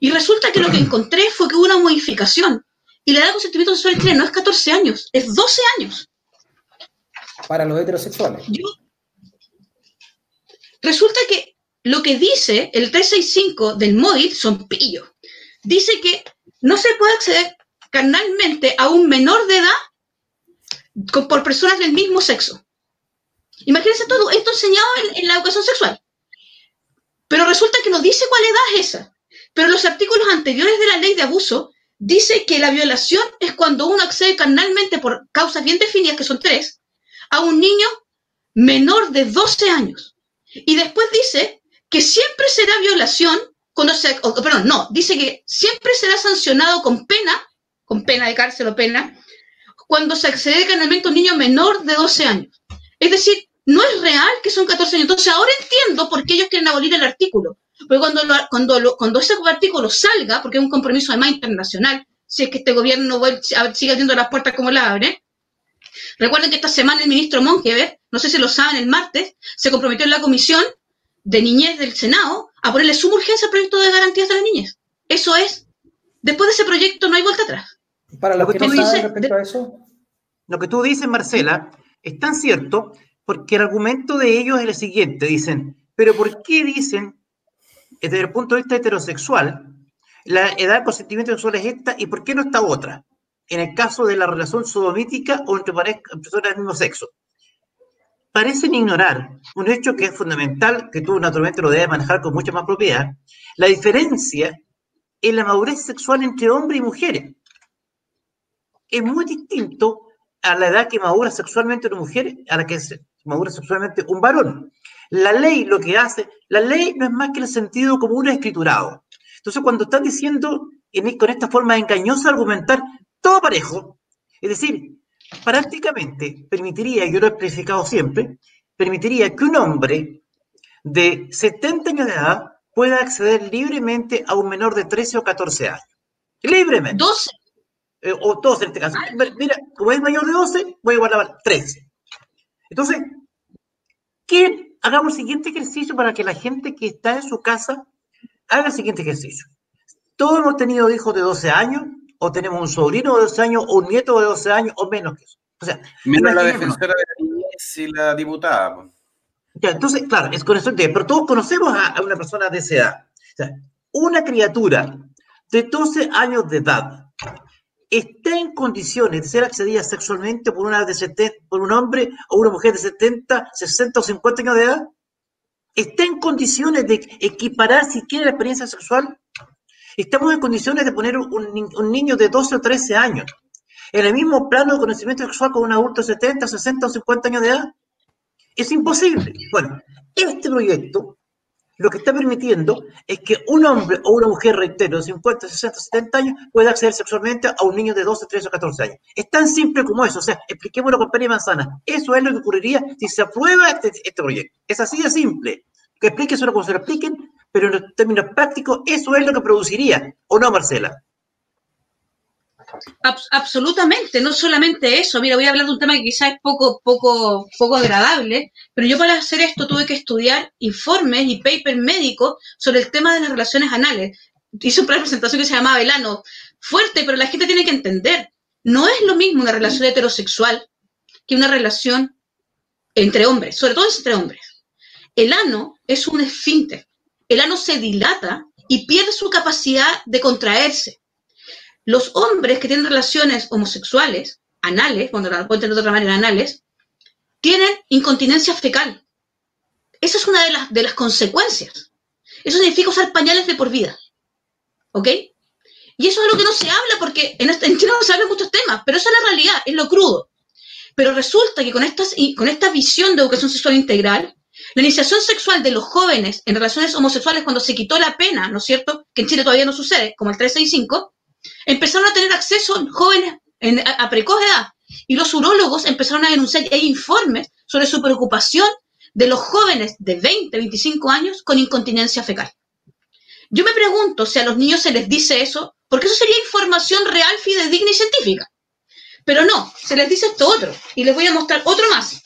Y resulta que lo que encontré fue que hubo una modificación. Y la edad de consentimiento sexual en Chile no es 14 años, es 12 años. Para los heterosexuales. Yo- resulta que lo que dice el 365 del móvil son pillos. Dice que no se puede acceder carnalmente a un menor de edad con- por personas del mismo sexo. Imagínense todo esto enseñado en, en la educación sexual. Pero resulta que no dice cuál edad es esa. Pero los artículos anteriores de la ley de abuso dice que la violación es cuando uno accede carnalmente por causas bien definidas, que son tres, a un niño menor de 12 años. Y después dice que siempre será violación cuando se, o, perdón, no, dice que siempre será sancionado con pena, con pena de cárcel o pena, cuando se accede carnalmente a un niño menor de 12 años. Es decir, no es real que son 14 años. Entonces ahora entiendo por qué ellos quieren abolir el artículo. Porque cuando, lo- cuando, lo- cuando ese artículo salga, porque es un compromiso además internacional, si es que este gobierno sigue abriendo las puertas como la abre, recuerden que esta semana el ministro Monkever, no sé si lo saben, el martes, se comprometió en la comisión de niñez del Senado a ponerle suma urgencia al proyecto de garantías de la niñez. Eso es, después de ese proyecto no hay vuelta atrás. Para Lo que tú dices- respecto a eso, Lo que tú dices, Marcela, es tan cierto porque el argumento de ellos es el siguiente. Dicen, pero ¿por qué dicen, desde el punto de vista heterosexual, la edad de consentimiento sexual es esta y por qué no esta otra? En el caso de la relación sodomítica o entre personas del mismo sexo. Parecen ignorar un hecho que es fundamental, que tú naturalmente lo debes manejar con mucha más propiedad, la diferencia en la madurez sexual entre hombres y mujeres es muy distinto a la edad que madura sexualmente una mujer a la que madura sexualmente un varón. La ley lo que hace, la ley no es más que el sentido común escriturado. Entonces, cuando están diciendo en- con esta forma engañosa argumentar todo parejo, es decir, prácticamente permitiría, yo lo he especificado siempre, permitiría que un hombre de 70 años de edad pueda acceder libremente a un menor de 13 o 14 años. Libremente. 12, Eh, o 12 en este caso. Mira, como es mayor de 12, voy a guardar 13. Entonces, ¿quién? hagamos el siguiente ejercicio para que la gente que está en su casa haga el siguiente ejercicio. Todos hemos tenido hijos de 12 años, o tenemos un sobrino de 12 años, o un nieto de 12 años, o menos que eso. O sea, Menos la defensora de la niñez y la diputada. pues. Ya, entonces, claro, es con eso pero todos conocemos a, a una persona de esa edad. O sea, una criatura de 12 años de edad está en condiciones de ser accedida sexualmente por, una de 70 por un hombre o una mujer de 70, 60 o 50 años de edad. ¿Está en condiciones de equiparar siquiera la experiencia sexual? Estamos en condiciones de poner un, un niño de 12 o 13 años en el mismo plano de conocimiento sexual con un adulto de 70, 60 o 50 años de edad. Es imposible. Bueno, este proyecto lo que está permitiendo es que un hombre o una mujer, reitero, de 50, 60, 70 años pueda acceder sexualmente a un niño de 12, 13 o 14 años. Es tan simple como eso. O sea, expliquémoslo con pera y manzana. Eso es lo que ocurriría si se aprueba este, este proyecto. Es así de simple. Que expliquen solo como se lo expliquen, pero en términos prácticos, eso es lo que produciría. ¿O no, Marcela? Abs- absolutamente, no solamente eso. Mira, voy a hablar de un tema que quizás es poco, poco, poco agradable, pero yo para hacer esto tuve que estudiar informes y papers médicos sobre el tema de las relaciones anales. Hice una presentación que se llamaba Velano. Fuerte, pero la gente tiene que entender. No es lo mismo una relación heterosexual que una relación entre hombres, sobre todo entre hombres. El ano es un esfínter. El ano se dilata y pierde su capacidad de contraerse. Los hombres que tienen relaciones homosexuales, anales, cuando la pueden de otra manera, anales, tienen incontinencia fecal. Esa es una de las, de las consecuencias. Eso significa usar pañales de por vida. ¿Ok? Y eso es lo que no se habla porque en, este, en no se habla de muchos temas, pero eso es la realidad, es lo crudo. Pero resulta que con, estas, con esta visión de educación sexual integral, la iniciación sexual de los jóvenes en relaciones homosexuales cuando se quitó la pena, ¿no es cierto? Que en Chile todavía no sucede, como el 365, empezaron a tener acceso jóvenes en- a, a precoz edad. Y los urólogos empezaron a denunciar, y hay informes sobre su preocupación de los jóvenes de 20, 25 años con incontinencia fecal. Yo me pregunto si a los niños se les dice eso, porque eso sería información real, fidedigna y científica. Pero no, se les dice esto otro. Y les voy a mostrar otro más.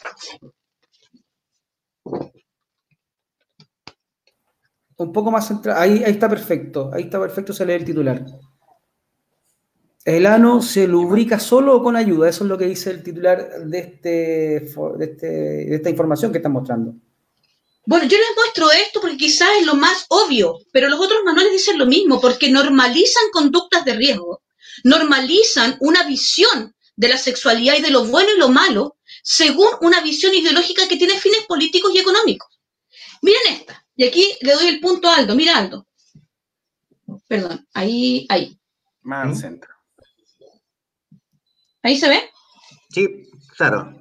Un poco más central. Ahí, ahí está perfecto. Ahí está perfecto, se lee el titular. El ano se lubrica solo o con ayuda. Eso es lo que dice el titular de, este, de, este, de esta información que están mostrando. Bueno, yo les muestro esto porque quizás es lo más obvio, pero los otros manuales dicen lo mismo, porque normalizan conductas de riesgo, normalizan una visión de la sexualidad y de lo bueno y lo malo según una visión ideológica que tiene fines políticos y económicos. Miren esta, y aquí le doy el punto a Aldo, mira Aldo. Perdón, ahí, ahí. Más al centro. ¿Ahí se ve? Sí, claro.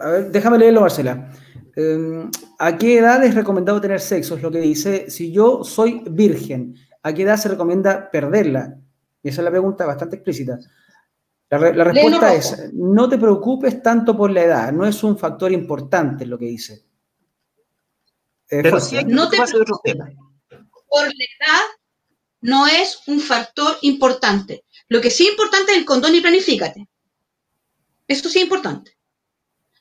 a ver, déjame leerlo, Marcela. Em, ¿A qué edad es recomendado tener sexo? Es lo que dice. Si yo soy virgen, ¿a qué edad se recomienda perderla? Y esa es la pregunta bastante explícita. La, respuesta es, no te preocupes tanto por la edad, no es un factor importante lo que dice. Pero no te preocupes por la edad no es un factor importante. Lo que sí es importante es el condón y planifícate. Eso sí es importante.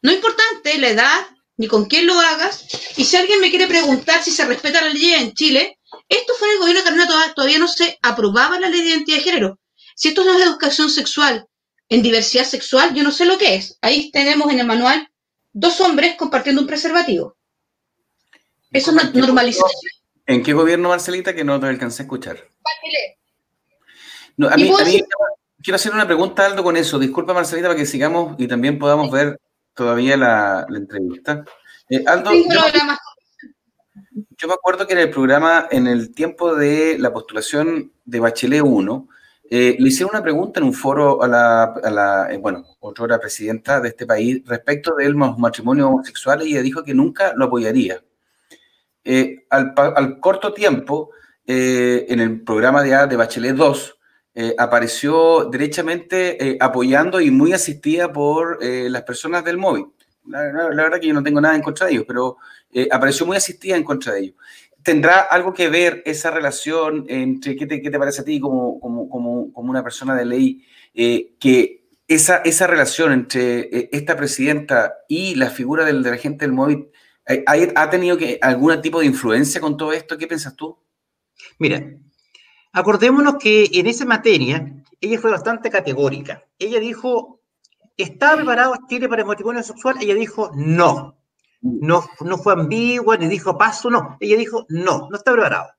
No es importante la edad ni con quién lo hagas. Y si alguien me quiere preguntar si se respeta la ley en Chile, esto fue en el gobierno de Carolina, todavía no se aprobaba la ley de identidad de género. Si esto no es educación sexual en diversidad sexual, yo no sé lo que es. Ahí tenemos en el manual dos hombres compartiendo un preservativo. Eso es normalización. ¿En qué gobierno, Marcelita, que no te alcancé a escuchar? No, a mí, a mí quiero hacer una pregunta, Aldo, con eso. Disculpa, Marcelita, para que sigamos y también podamos ver todavía la, entrevista. Eh, Aldo, yo, me acuerdo que en el programa, en el tiempo de la postulación de Bachelet 1, eh, le hicieron una pregunta en un foro a la, a la eh, bueno, otra presidenta de este país respecto del matrimonio homosexual y ella dijo que nunca lo apoyaría. al, al, corto tiempo, en el programa de, de Bachelet 2, eh, apareció derechamente eh, apoyando y muy asistida por eh, las personas del móvil. La, verdad que yo no tengo nada en contra de ellos, pero apareció muy asistida en contra de ellos. ¿Tendrá algo que ver esa relación entre, qué te, qué te parece a ti como, como, como, como una persona de ley, que esa, esa relación entre esta presidenta y la figura del, de la gente del móvil ¿ha, ha tenido que, algún tipo de influencia con todo esto? ¿Qué piensas tú? Mira, Acordémonos que en esa materia ella fue bastante categórica. Ella dijo, ¿está preparado Chile para el matrimonio sexual? Ella dijo, no. No, no fue ambigua, ni dijo paso, no. Ella dijo, no, no está preparado.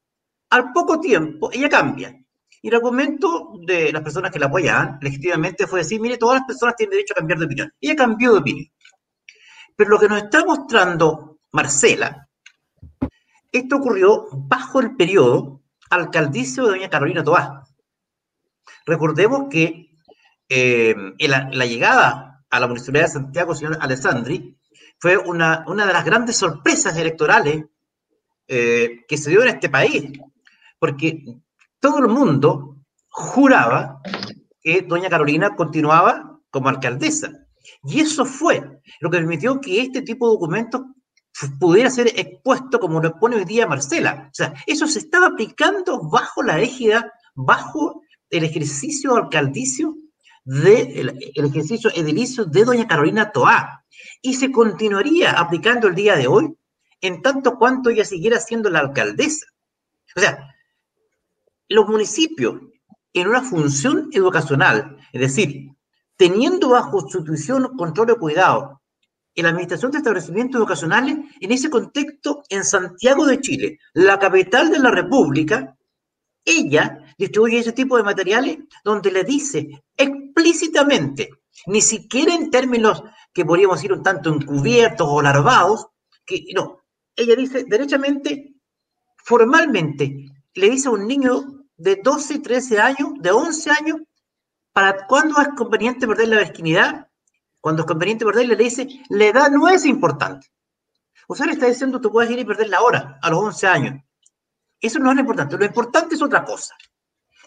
Al poco tiempo, ella cambia. Y el argumento de las personas que la apoyaban, legítimamente, fue decir, mire, todas las personas tienen derecho a cambiar de opinión. Ella cambió de opinión. Pero lo que nos está mostrando Marcela, esto ocurrió bajo el periodo alcaldicio de doña Carolina Toá. Recordemos que eh, la, llegada a la Municipalidad de Santiago, señor Alessandri, fue una, una de las grandes sorpresas electorales eh, que se dio en este país, porque todo el mundo juraba que doña Carolina continuaba como alcaldesa. Y eso fue lo que permitió que este tipo de documentos pudiera ser expuesto como lo pone hoy día Marcela. O sea, eso se estaba aplicando bajo la égida, bajo el ejercicio alcaldicio, de, el, ejercicio edilicio de doña Carolina Toá. Y se continuaría aplicando el día de hoy en tanto cuanto ella siguiera siendo la alcaldesa. O sea, los municipios en una función educacional, es decir, teniendo bajo su tuición, control y cuidado en la administración de establecimientos educacionales en ese contexto en Santiago de Chile, la capital de la República, ella distribuye ese tipo de materiales donde le dice explícitamente, ni siquiera en términos que podríamos decir un tanto encubiertos o larvados, que no, ella dice derechamente, formalmente, le dice a un niño de 12, 13 años, de 11 años, para cuándo es conveniente perder la virginidad cuando es conveniente perderla, le dice, la edad no es importante. O sea, le está diciendo, tú puedes ir y perder la hora a los 11 años. Eso no es lo importante. Lo importante es otra cosa.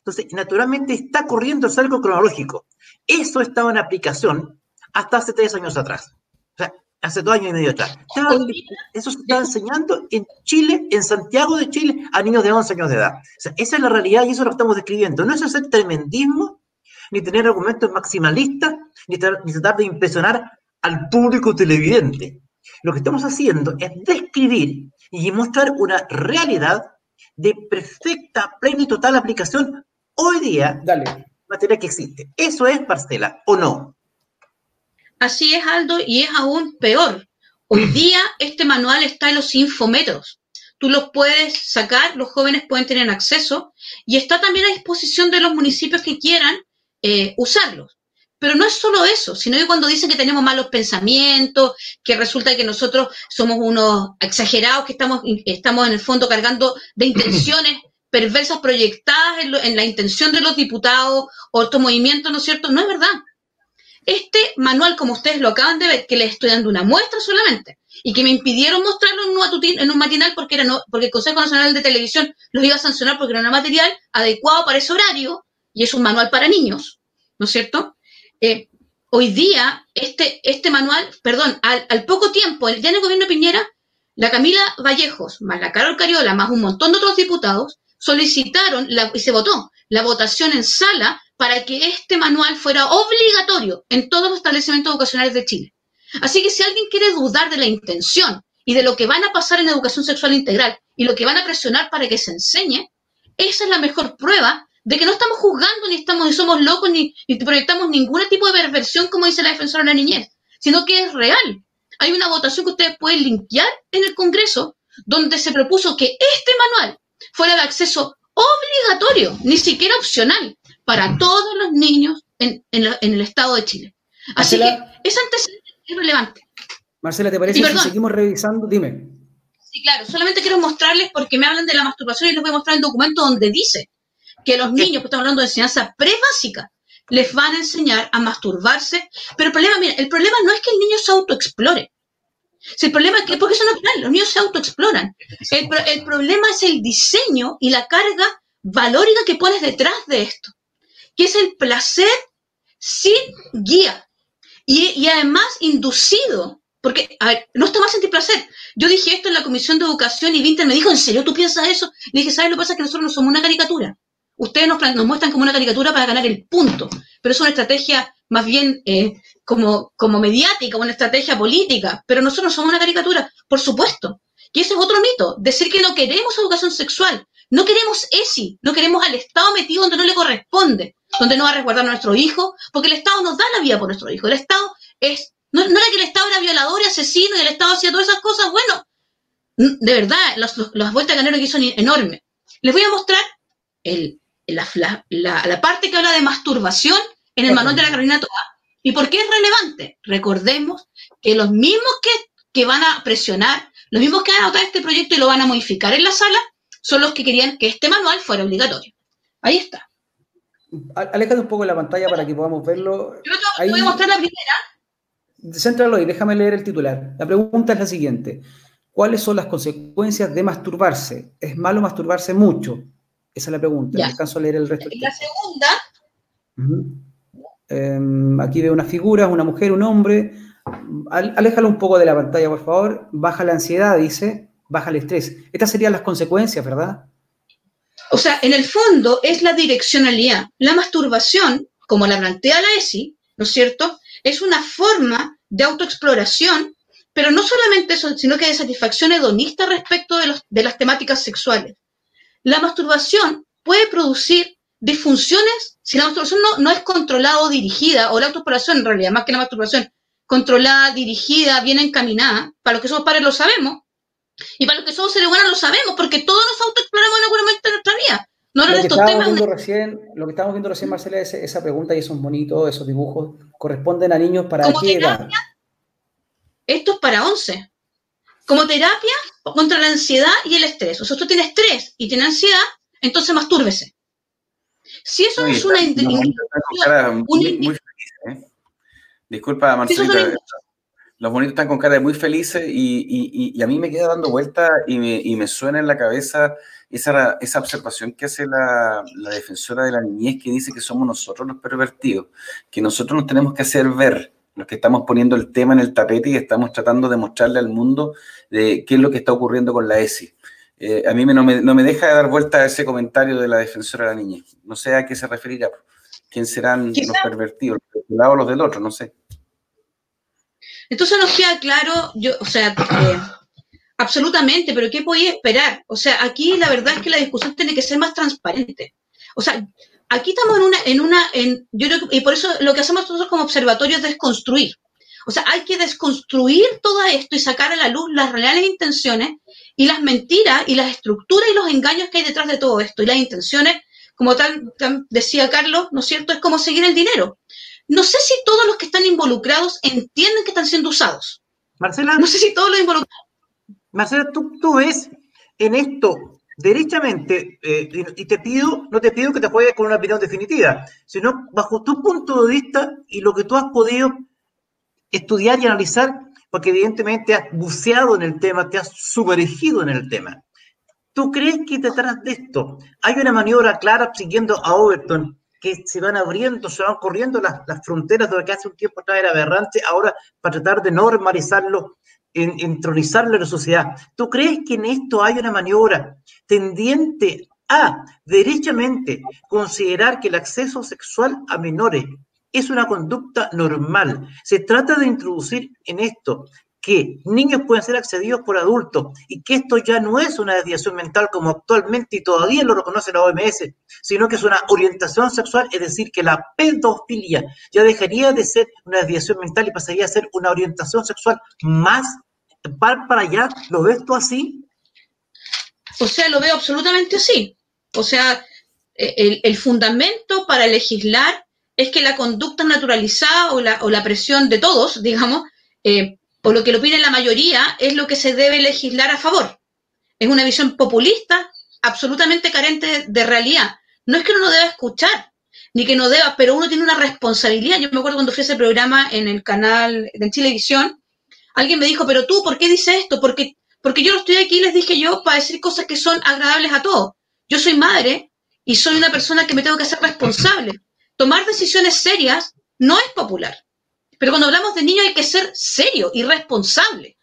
Entonces, naturalmente está corriendo el salto cronológico. Eso estaba en aplicación hasta hace tres años atrás. O sea, hace dos años y medio atrás. eso se estaba enseñando en Chile, en Santiago de Chile, a niños de 11 años de edad. O sea, esa es la realidad y eso lo estamos describiendo. No es hacer tremendismo, ni tener argumentos maximalistas, ni, ni tratar de impresionar al público televidente. Lo que estamos haciendo es describir y mostrar una realidad de perfecta, plena y total aplicación hoy día Dale. materia que existe. Eso es, Marcela, ¿o no? Así es, Aldo, y es aún peor. Hoy día este manual está en los infometros. Tú los puedes sacar, los jóvenes pueden tener acceso y está también a disposición de los municipios que quieran eh, usarlos. Pero no es solo eso, sino que cuando dicen que tenemos malos pensamientos, que resulta que nosotros somos unos exagerados, que estamos, estamos en el fondo cargando de intenciones perversas proyectadas en, en la intención de los diputados o estos movimientos, ¿no es cierto? No es verdad. Este manual, como ustedes lo acaban de ver, que les estoy dando una muestra solamente, y que me impidieron mostrarlo en un, en un matinal porque, era no, porque el Consejo Nacional de Televisión los iba a sancionar porque era material adecuado para ese horario, y es un manual para niños, ¿no es cierto? Eh, hoy día, este, este manual, perdón, al, poco tiempo, ya en el gobierno de Piñera, la Camila Vallejos, más la Carol Cariola, más un montón de otros diputados, solicitaron y se votó la votación en sala para que este manual fuera obligatorio en todos los establecimientos educacionales de Chile. Así que si alguien quiere dudar de la intención y de lo que van a pasar en educación sexual integral y lo que van a presionar para que se enseñe, esa es la mejor prueba de que no estamos juzgando ni estamos ni somos locos ni, proyectamos ningún tipo de perversión como dice la defensora de la niñez, sino que es real. Hay una votación que ustedes pueden limpiar en el Congreso donde se propuso que este manual fuera de acceso obligatorio, ni siquiera opcional, para todos los niños en, el Estado de Chile. Así que ese antecedente es relevante. Marcela, ¿te parece si seguimos revisando? Dime. Sí, claro, solamente quiero mostrarles porque me hablan de la masturbación y les voy a mostrar el documento donde dice que los niños, que estamos hablando de enseñanza pre-básica, les van a enseñar a masturbarse. Pero el problema, mira, el problema no es que el niño se autoexplore. Si el problema es que, porque eso no es natural, los niños se autoexploran. El, el problema es el diseño y la carga valórica que pones detrás de esto, que es el placer sin guía y, y además inducido. Porque, a ver, no está más sentir placer. Yo dije esto en la Comisión de Educación y Vinter me dijo, ¿en serio tú piensas eso? Le dije, ¿sabes? Lo que pasa es que nosotros no somos una caricatura. Ustedes nos, muestran como una caricatura para ganar el punto, pero es una estrategia más bien eh, como, como mediática, una estrategia política, pero nosotros no somos una caricatura, por supuesto. Y ese es otro mito, decir que no queremos educación sexual, no queremos ESI, no queremos al Estado metido donde no le corresponde, donde no va a resguardar a nuestro hijo, porque el Estado nos da la vida por nuestro hijo. El Estado es, no, era que el Estado era violador y asesino y el Estado hacía todas esas cosas, bueno, de verdad, las vueltas de canero aquí son enormes. Les voy a mostrar el, la, parte que habla de masturbación en el manual de la Carolina Toa. ¿Y por qué es relevante? Recordemos que los mismos que, que van a presionar, los mismos que van a votar este proyecto y lo van a modificar en la sala, son los que querían que este manual fuera obligatorio. Ahí está. Aléjate un poco de la pantalla para que podamos verlo. Yo te voy a mostrar la primera. Céntralo y déjame leer el titular. La pregunta es la siguiente. ¿Cuáles son las consecuencias de masturbarse? ¿Es malo masturbarse mucho? Esa es la pregunta. Ya. Alcanzo a leer el resto. Y la segunda. Em, aquí veo una figura, una mujer, un hombre. aléjalo un poco de la pantalla, por favor. Baja la ansiedad, dice. Baja el estrés. Estas serían las consecuencias, ¿verdad? O sea, en el fondo es la direccionalidad. La masturbación, como la plantea la ESI, ¿no es cierto? Es una forma de autoexploración, pero no solamente eso, sino que de satisfacción hedonista respecto de las temáticas sexuales la masturbación puede producir disfunciones si la masturbación no, es controlada o dirigida, o la autoexploración en realidad, más que la masturbación, controlada, dirigida, bien encaminada, para los que somos padres lo sabemos, y para los que somos seres humanos lo sabemos, porque todos nos autoexploramos en algún momento de nuestra vida. No lo, que estábamos viendo recién, lo que estamos viendo recién, Marcela, es esa pregunta y esos monitos, esos dibujos, corresponden a niños para qué edad? Esto es para 11 como terapia contra la ansiedad y el estrés. O sea, usted tiene estrés y tiene ansiedad, entonces mastúrbese. Si eso es una muy, muy feliz, ¿eh? Disculpa, Marcelita. Los bonitos están con cara de muy felices y, a mí me queda dando vuelta y me, suena en la cabeza esa, esa observación que hace la, defensora de la niñez que dice que somos nosotros los pervertidos, que nosotros nos tenemos que hacer ver, los que estamos poniendo el tema en el tapete y estamos tratando de mostrarle al mundo de qué es lo que está ocurriendo con la ESI. Eh, a mí no, me, no me deja de dar vuelta a ese comentario de la defensora de la niñez. No sé a qué se referirá. ¿Quién serán los pervertidos? ¿Los de un lado o los del otro? No sé. Entonces nos queda claro, yo, o sea, eh, absolutamente, pero ¿qué podía esperar? O sea, aquí la verdad es que la discusión tiene que ser más transparente. O sea, aquí estamos en una, en una, en, yo creo, y por eso lo que hacemos nosotros como observatorio es desconstruir. O sea, hay que desconstruir todo esto y sacar a la luz las reales intenciones y las mentiras y las estructuras y los engaños que hay detrás de todo esto. Y las intenciones, como tal, decía Carlos, ¿no es cierto?, es como seguir el dinero. No sé si todos los que están involucrados entienden que están siendo usados. Marcela. No sé si todos los involucrados. Marcela, tú, tú ves en esto derechamente, eh, y te pido, no te pido que te apoyes con una opinión definitiva, sino bajo tu punto de vista y lo que tú has podido estudiar y analizar, porque evidentemente has buceado en el tema, te has sumergido en el tema. ¿Tú crees que detrás de esto hay una maniobra clara siguiendo a Overton que se van abriendo, se van corriendo las, fronteras de lo que hace un tiempo atrás era aberrante, ahora para tratar de normalizarlo, en, entronizarlo en la sociedad. ¿Tú crees que en esto hay una maniobra tendiente a, derechamente, considerar que el acceso sexual a menores es una conducta normal? Se trata de introducir en esto que niños pueden ser accedidos por adultos y que esto ya no es una desviación mental como actualmente y todavía lo reconoce la OMS, sino que es una orientación sexual, es decir, que la pedofilia ya dejaría de ser una desviación mental y pasaría a ser una orientación sexual más para, para allá. ¿Lo ves tú así? O sea, lo veo absolutamente así. O sea, e, el, el fundamento para legislar es que la conducta naturalizada o la, o la presión de todos, digamos, eh, o lo que lo opina la mayoría, es lo que se debe legislar a favor. Es una visión populista, absolutamente carente de realidad. No es que uno no deba escuchar, ni que no deba, pero uno tiene una responsabilidad. Yo me acuerdo cuando fui a ese programa en el canal de Televisión, alguien me dijo, pero tú, ¿por qué dices esto? Porque, porque yo estoy aquí, les dije yo, para decir cosas que son agradables a todos. Yo soy madre y soy una persona que me tengo que hacer responsable. Tomar decisiones serias no es popular. Pero cuando hablamos de niños hay que ser serio y responsable.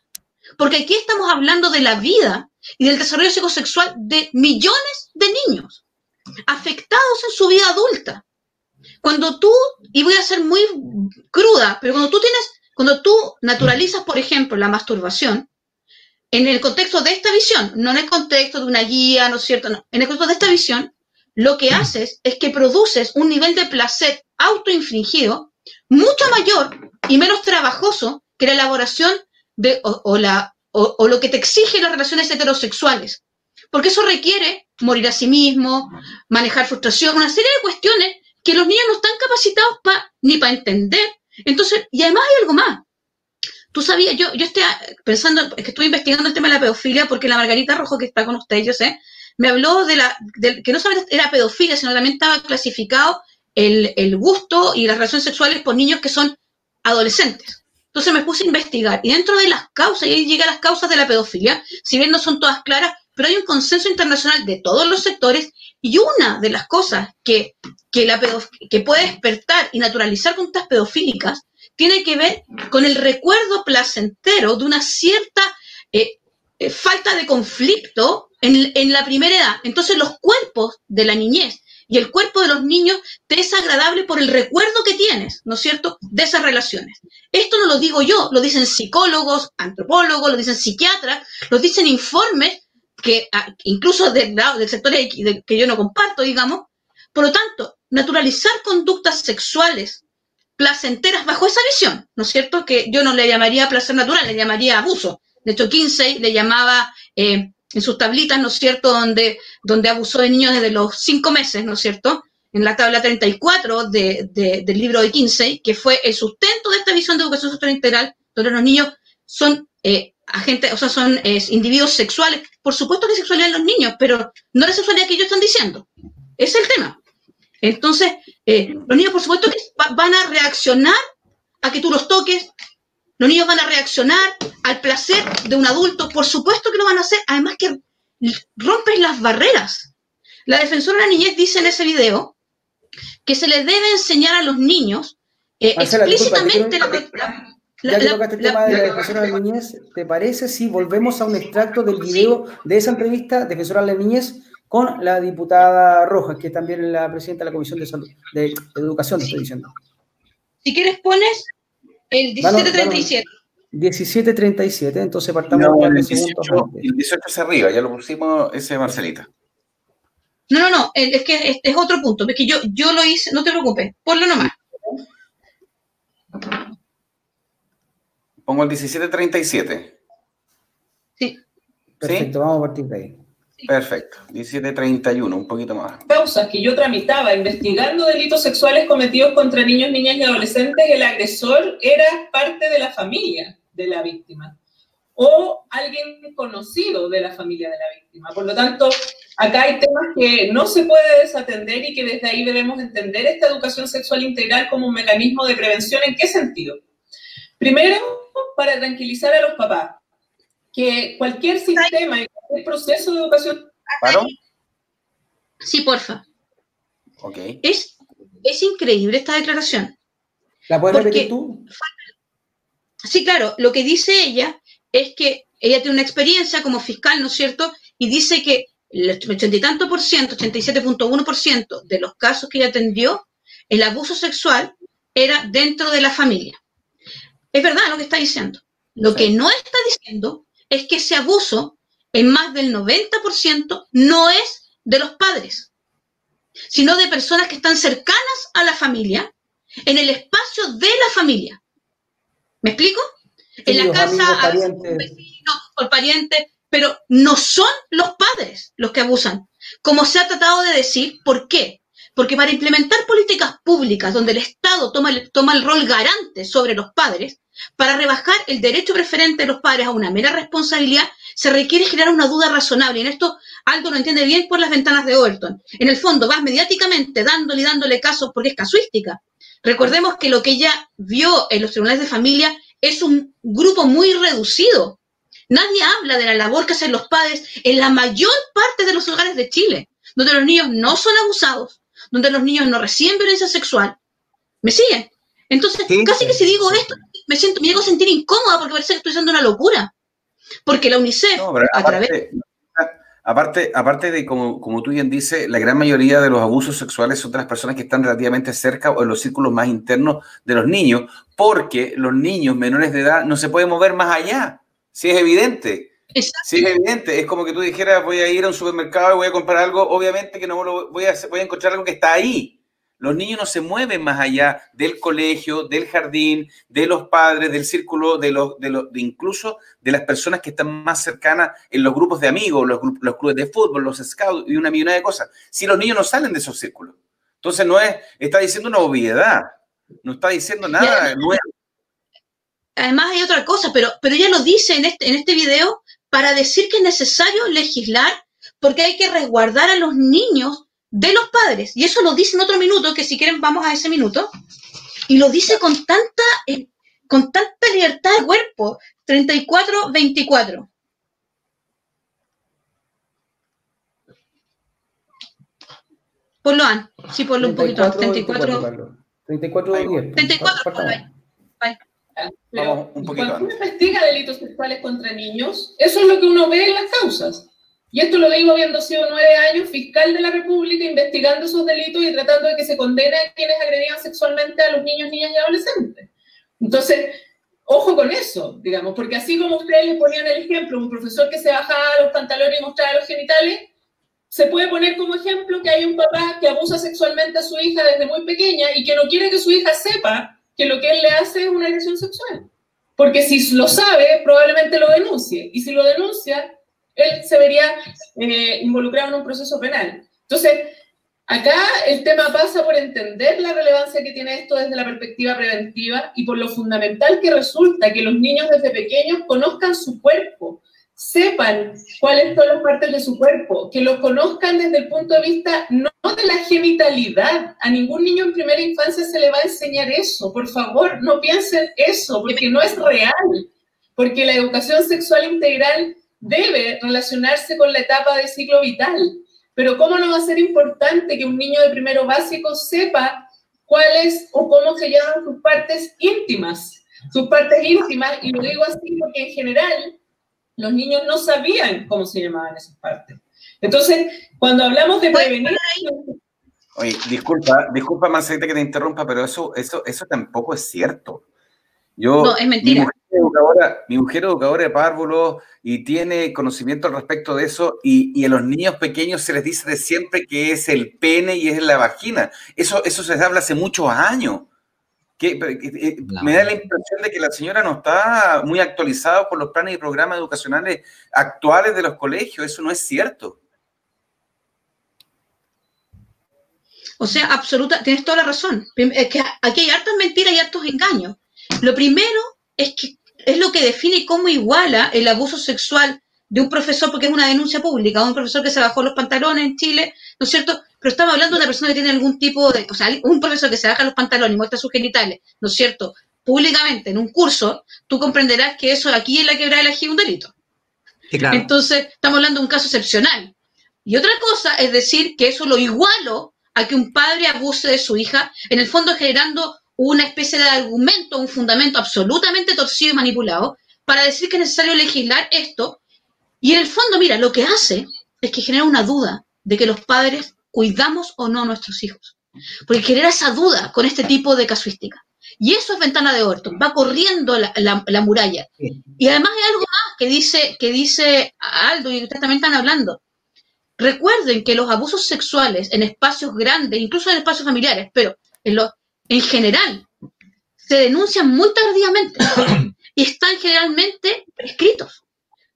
Porque aquí estamos hablando de la vida y del desarrollo psicosexual de millones de niños afectados en su vida adulta. Cuando tú, y voy a ser muy cruda, pero cuando tú tienes, cuando tú naturalizas, por ejemplo, la masturbación, en el contexto de esta visión, no en el contexto de una guía, ¿no es cierto? No, en el contexto de esta visión, lo que haces es que produces un nivel de placer autoinfligido mucho mayor y menos trabajoso que la elaboración de, o, lo que te exigen las relaciones heterosexuales. Porque eso requiere morir a sí mismo, manejar frustración, una serie de cuestiones que los niños no están capacitados ni para entender. Entonces, y además hay algo más. Tú sabías, yo, yo estoy pensando, que estuve investigando el tema de la pedofilia porque la Margarita Rojo que está con ustedes, yo sé, me habló de la, que no solamente era pedofilia, sino también estaba clasificado el, gusto y las relaciones sexuales por niños que son adolescentes. Entonces me puse a investigar y dentro de las causas, y ahí llegan las causas de la pedofilia, si bien no son todas claras, pero hay un consenso internacional de todos los sectores y una de las cosas que, que, la que puede despertar y naturalizar conductas pedofílicas tiene que ver con el recuerdo placentero de una cierta eh, eh, falta de conflicto en, la primera edad. Entonces los cuerpos de la niñez y el cuerpo de los niños te es agradable por el recuerdo que tienes, ¿no es cierto?, de esas relaciones. Esto no lo digo yo, lo dicen psicólogos, antropólogos, lo dicen psiquiatras, lo dicen informes que ah, incluso del, del sector que yo no comparto, digamos. Por lo tanto, naturalizar conductas sexuales placenteras bajo esa visión, ¿no es cierto? Que yo no le llamaría placer natural, le llamaría abuso. De hecho, Kinsey le llamaba eh, en sus tablitas, ¿no es cierto?, donde, donde abusó de niños desde los cinco meses, ¿no es cierto?, en la tabla 34 de, del libro de Kinsey, que fue el sustento de esta visión de educación sexual integral, donde los niños son eh, agentes, o sea, son individuos sexuales. Por supuesto que sexualidad en los niños, pero no la sexualidad que ellos están diciendo. Ese es el tema. Entonces, eh, los niños, por supuesto, van a reaccionar a que tú los toques, Los niños van a reaccionar al placer de un adulto, por supuesto que lo van a hacer, además que rompes las barreras. La defensora de la niñez dice en ese video que se les debe enseñar a los niños eh, explícitamente la, ya que tocaste el tema de la defensora de la niñez, ¿te parece si volvemos a un extracto del video de esa entrevista, defensora de la niñez, con la diputada Rojas, que es también la presidenta de la Comisión de, Salud, de, Educación, estoy diciendo? Si quieres pones el 1737. 1737, entonces partamos no, el, 18, el 18 es arriba, ya lo pusimos ese Marcelita. No, no, no, es que es, otro punto, porque yo, yo lo hice, no te preocupes, ponlo nomás. Pongo el 1737. Sí. Perfecto, vamos a partir de ahí. Perfecto, 1731, un poquito más. Causas que yo tramitaba investigando delitos sexuales cometidos contra niños, niñas y adolescentes, el agresor era parte de la familia de la víctima o alguien conocido de la familia de la víctima. Por lo tanto, acá hay temas que no se puede desatender y que desde ahí debemos entender esta educación sexual integral como un mecanismo de prevención. ¿En qué sentido? Primero, para tranquilizar a los papás, que cualquier sistema y cualquier proceso de educación... ¿Paro? Sí, porfa. Ok. Es, es increíble esta declaración. ¿La puedes repetir tú? Sí, claro. Lo que dice ella es que ella tiene una experiencia como fiscal, ¿no es cierto? Y dice que el ochenta y tanto por ciento, 87.1 por ciento de los casos que ella atendió, el abuso sexual era dentro de la familia. Es verdad lo que está diciendo. Lo que no está diciendo es que ese abuso, en más del 90%, no es de los padres, sino de personas que están cercanas a la familia, en el espacio de la familia. ¿Me explico? en la casa, a un vecino, por pariente, pero no son los padres los que abusan. Como se ha tratado de decir, ¿por qué? Porque para implementar políticas públicas donde el Estado toma el, toma el rol garante sobre los padres, para rebajar el derecho preferente de los padres a una mera responsabilidad, se requiere generar una duda razonable. Y en esto Aldo lo entiende bien por las ventanas de Overton. En el fondo, vas mediáticamente dándole y dándole casos porque es casuística. Recordemos que lo que ella vio en los tribunales de familia es un grupo muy reducido. Nadie habla de la labor que hacen los padres en la mayor parte de los hogares de Chile, donde los niños no son abusados, donde los niños no reciben violencia sexual. ¿Me siguen? Entonces, casi que si digo esto, me siento, me llego a sentir incómoda porque parece que estoy haciendo una locura. Porque la UNICEF, a través... Aparte, aparte de, como, como tú bien dices, la gran mayoría de los abusos sexuales son de las personas que están relativamente cerca o en los círculos más internos de los niños, porque los niños menores de edad no se pueden mover más allá. Si es evidente. Si es evidente. Es como que tú dijeras, voy a ir a un supermercado y voy a comprar algo, obviamente que no lo voy a, voy a encontrar algo que está ahí. Los niños no se mueven más allá del colegio, del jardín, de los padres, del círculo, de los, de, los, de incluso de las personas que están más cercanas en los grupos de amigos, los, los clubes de fútbol, los scouts y una millonada de cosas. Si los niños no salen de esos círculos. Entonces no es, está diciendo una obviedad, no está diciendo nada nuevo. Además hay otra cosa, pero, pero ella lo dice en este, en este video para decir que es necesario legislar porque hay que resguardar a los niños de los padres. Y eso lo dice en otro minuto, que si quieren vamos a ese minuto. Y lo dice con tanta, eh, con tanta libertad de cuerpo. 34-24. Ponlo, An. Sí, ponlo un poquito. 34. 34, 34, un poquito Cuando uno investiga delitos sexuales contra niños, eso es lo que uno ve en las causas. Y esto lo digo habiendo sido nueve años fiscal de la República, investigando esos delitos y tratando de que se condene a quienes agredían sexualmente a los niños, niñas y adolescentes. Entonces, ojo con eso, digamos, porque así como ustedes le ponían el ejemplo, un profesor que se bajaba los pantalones y mostraba los genitales, se puede poner como ejemplo que hay un papá que abusa sexualmente a su hija desde muy pequeña y que no quiere que su hija sepa que lo que él le hace es una agresión sexual. Porque si lo sabe, probablemente lo denuncie. Y si lo denuncia, él se vería eh, involucrado en un proceso penal. Entonces, acá el tema pasa por entender la relevancia que tiene esto desde la perspectiva preventiva y por lo fundamental que resulta que los niños desde pequeños conozcan su cuerpo, sepan cuáles son las partes de su cuerpo, que lo conozcan desde el punto de vista no de la genitalidad. A ningún niño en primera infancia se le va a enseñar eso. Por favor, no piensen eso, porque no es real. Porque la educación sexual integral debe relacionarse con la etapa de ciclo vital. Pero ¿cómo no va a ser importante que un niño de primero básico sepa cuáles o cómo se llaman sus partes íntimas? Sus partes íntimas, y lo digo así porque en general los niños no sabían cómo se llamaban esas partes. Entonces, cuando hablamos de prevenir... Oye, disculpa, disculpa Marcelita que te interrumpa, pero eso, eso, eso tampoco es cierto. Yo, no, es mentira. Mi mujer, educadora, de párvulos y tiene conocimiento al respecto de eso y, y, a los niños pequeños se les dice de siempre que es el pene y es la vagina. Eso, eso se habla hace muchos años. Eh, me da la impresión de que la señora no está muy actualizada por los planes y programas educacionales actuales de los colegios. Eso no es cierto. O sea, absoluta, tienes toda la razón. Es que aquí hay hartas mentiras y hartos engaños. Lo primero es que es lo que define cómo iguala el abuso sexual de un profesor, porque es una denuncia pública, un profesor que se bajó los pantalones en Chile, ¿no es cierto? Pero estamos hablando de una persona que tiene algún tipo de, o sea, un profesor que se baja los pantalones y muestra sus genitales, ¿no es cierto? Públicamente, en un curso, tú comprenderás que eso aquí en la quebrada de la es un delito. Entonces, estamos hablando de un caso excepcional. Y otra cosa es decir que eso lo igualo a que un padre abuse de su hija, en el fondo generando una especie de argumento, un fundamento absolutamente torcido y manipulado, para decir que es necesario legislar esto. Y en el fondo, mira, lo que hace es que genera una duda de que los padres cuidamos o no a nuestros hijos. Porque genera esa duda con este tipo de casuística. Y eso es ventana de Orton, va corriendo la, muralla. Y además hay algo más que dice, que dice Aldo y ustedes también están hablando. Recuerden que los abusos sexuales en espacios grandes, incluso en espacios familiares, pero en, lo, en general, se denuncian muy tardíamente y están generalmente prescritos.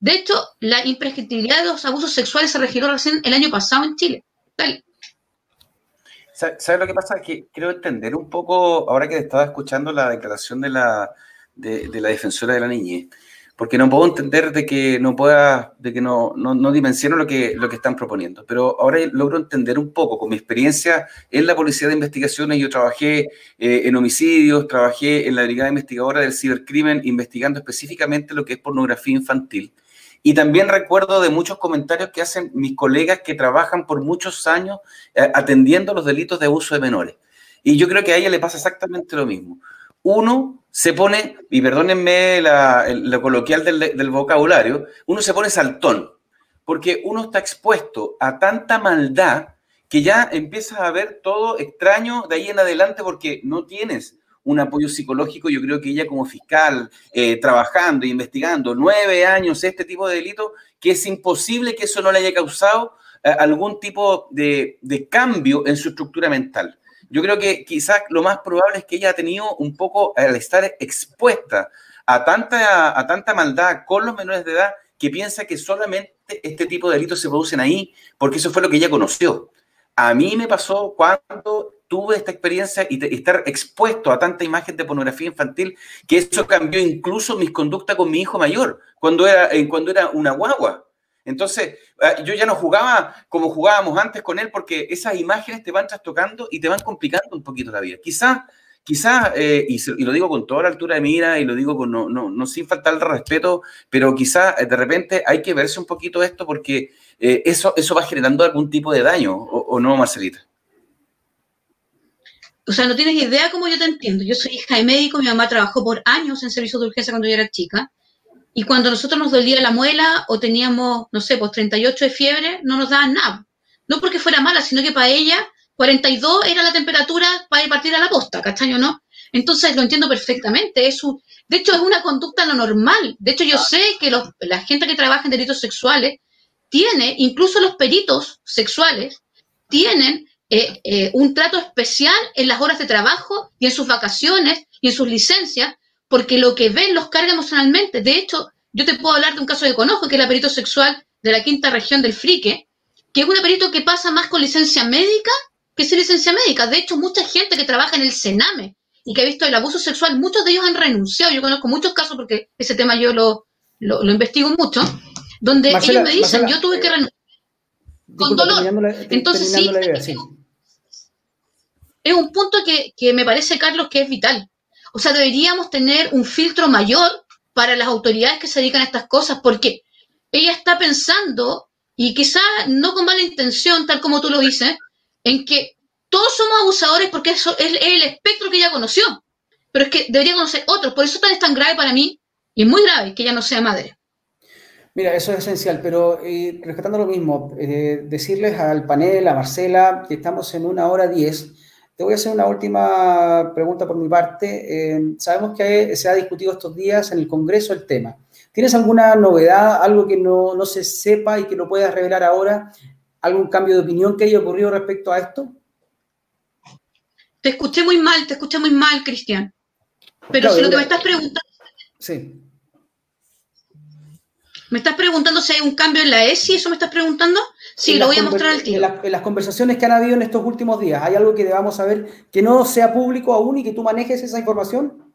De hecho, la imprescriptibilidad de los abusos sexuales se registró recién el año pasado en Chile. ¿Sabes lo que pasa? Que quiero entender un poco, ahora que estaba escuchando la declaración de la, de, la defensora de la niñez, porque no puedo entender de que no pueda, de que no, no, no dimensiono lo que, lo que están proponiendo, pero ahora logro entender un poco, con mi experiencia en la Policía de Investigaciones, yo trabajé eh, en homicidios, trabajé en la Brigada Investigadora del Cibercrimen, investigando específicamente lo que es pornografía infantil, y también recuerdo de muchos comentarios que hacen mis colegas que trabajan por muchos años eh, atendiendo los delitos de abuso de menores. Y yo creo que a ella le pasa exactamente lo mismo. Uno se pone, y perdónenme lo coloquial del, del vocabulario, uno se pone saltón, porque uno está expuesto a tanta maldad que ya empiezas a ver todo extraño de ahí en adelante porque no tienes un apoyo psicológico. Yo creo que ella como fiscal, eh, trabajando investigando nueve años este tipo de delito, que es imposible que eso no le haya causado eh, algún tipo de, cambio en su estructura mental. Yo creo que quizás lo más probable es que ella ha tenido un poco, al estar expuesta a tanta, a tanta maldad con los menores de edad, que piensa que solamente este tipo de delitos se producen ahí, porque eso fue lo que ella conoció. A mí me pasó cuando tuve esta experiencia y, estar expuesto a tanta imagen de pornografía infantil que eso cambió incluso mis conductas con mi hijo mayor cuando era, eh, cuando era una guagua. Entonces, ah, yo ya no jugaba como jugábamos antes con él porque esas imágenes te van trastocando y te van complicando un poquito la vida. Quizás, quizás, eh, y, lo digo con toda la altura de mira y lo digo con no, no, no sin faltar respeto, pero quizás eh, de repente hay que verse un poquito esto porque eso, eso va generando algún tipo de daño, ¿o, no, Marcelita? o sea, no tienes idea cómo yo te entiendo. Yo soy hija de médico, mi mamá trabajó por años en servicio de urgencia cuando yo era chica. Y cuando nosotros nos dolía la muela o teníamos, no sé, pues 38 de fiebre, no nos daban nada. No porque fuera mala, sino que para ella 42 era la temperatura para ir partir a la posta, ¿castaño no? Entonces lo entiendo perfectamente. Es de hecho, es una conducta no normal. De hecho, yo sé que la gente que trabaja en delitos sexuales tiene, incluso los peritos sexuales, tienen eh, eh, un trato especial en las horas de trabajo y en sus vacaciones y en sus licencias, porque lo que ven los carga emocionalmente. De hecho, yo te puedo hablar de un caso que conozco, que es el perito sexual de la quinta región del Frique, que es un perito que pasa más con licencia médica que sin licencia médica. De hecho, mucha gente que trabaja en el Sename y que ha visto el abuso sexual, muchos de ellos han renunciado. Yo conozco muchos casos porque ese tema yo lo, lo investigo mucho donde ellos me dicen, yo tuve que renunciar con dolor. Entonces sí, es un punto que, que me parece, Carlos, que es vital. O sea, deberíamos tener un filtro mayor para las autoridades que se dedican a estas cosas, porque ella está pensando, y quizás no con mala intención, tal como tú lo dices, en que todos somos abusadores porque eso es el espectro que ella conoció. Pero es que debería conocer otros. Por eso es tan grave para mí, y es muy grave que ella no sea madre. Mira, eso es esencial, pero eh, rescatando lo mismo, eh, decirles al panel, a Marcela, que estamos en una hora diez. Te voy a hacer una última pregunta por mi parte. Eh, sabemos que se ha discutido estos días en el Congreso el tema. ¿Tienes alguna novedad, algo que no, no se sepa y que lo puedas revelar ahora? ¿Algún cambio de opinión que haya ocurrido respecto a esto? Te escuché muy mal, te escuché muy mal, Cristian. Pero si lo que me estás preguntando. Sí. ¿Me estás preguntando si hay un cambio en la ESI? ¿Eso me estás preguntando? Sí, lo voy a mostrar al tiro. En, las conversaciones que han habido en estos últimos días, ¿hay algo que debamos saber que no sea público aún y que tú manejes esa información?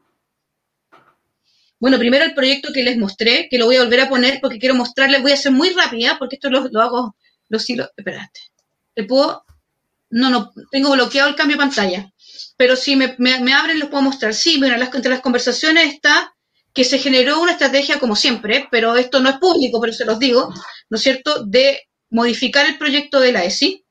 Bueno, primero el proyecto que les mostré, que lo voy a volver a poner porque quiero mostrarles, voy a ser muy rápida porque esto lo, hago, lo sigo, espérate. ¿Te puedo? No, no, tengo bloqueado el cambio de pantalla. Pero si me, me, abren, los puedo mostrar. Sí, bueno, las, entre las conversaciones está que se generó una estrategia, como siempre, pero esto no es público, pero se los digo, ¿no es cierto?, de modificar el proyecto de la ESI.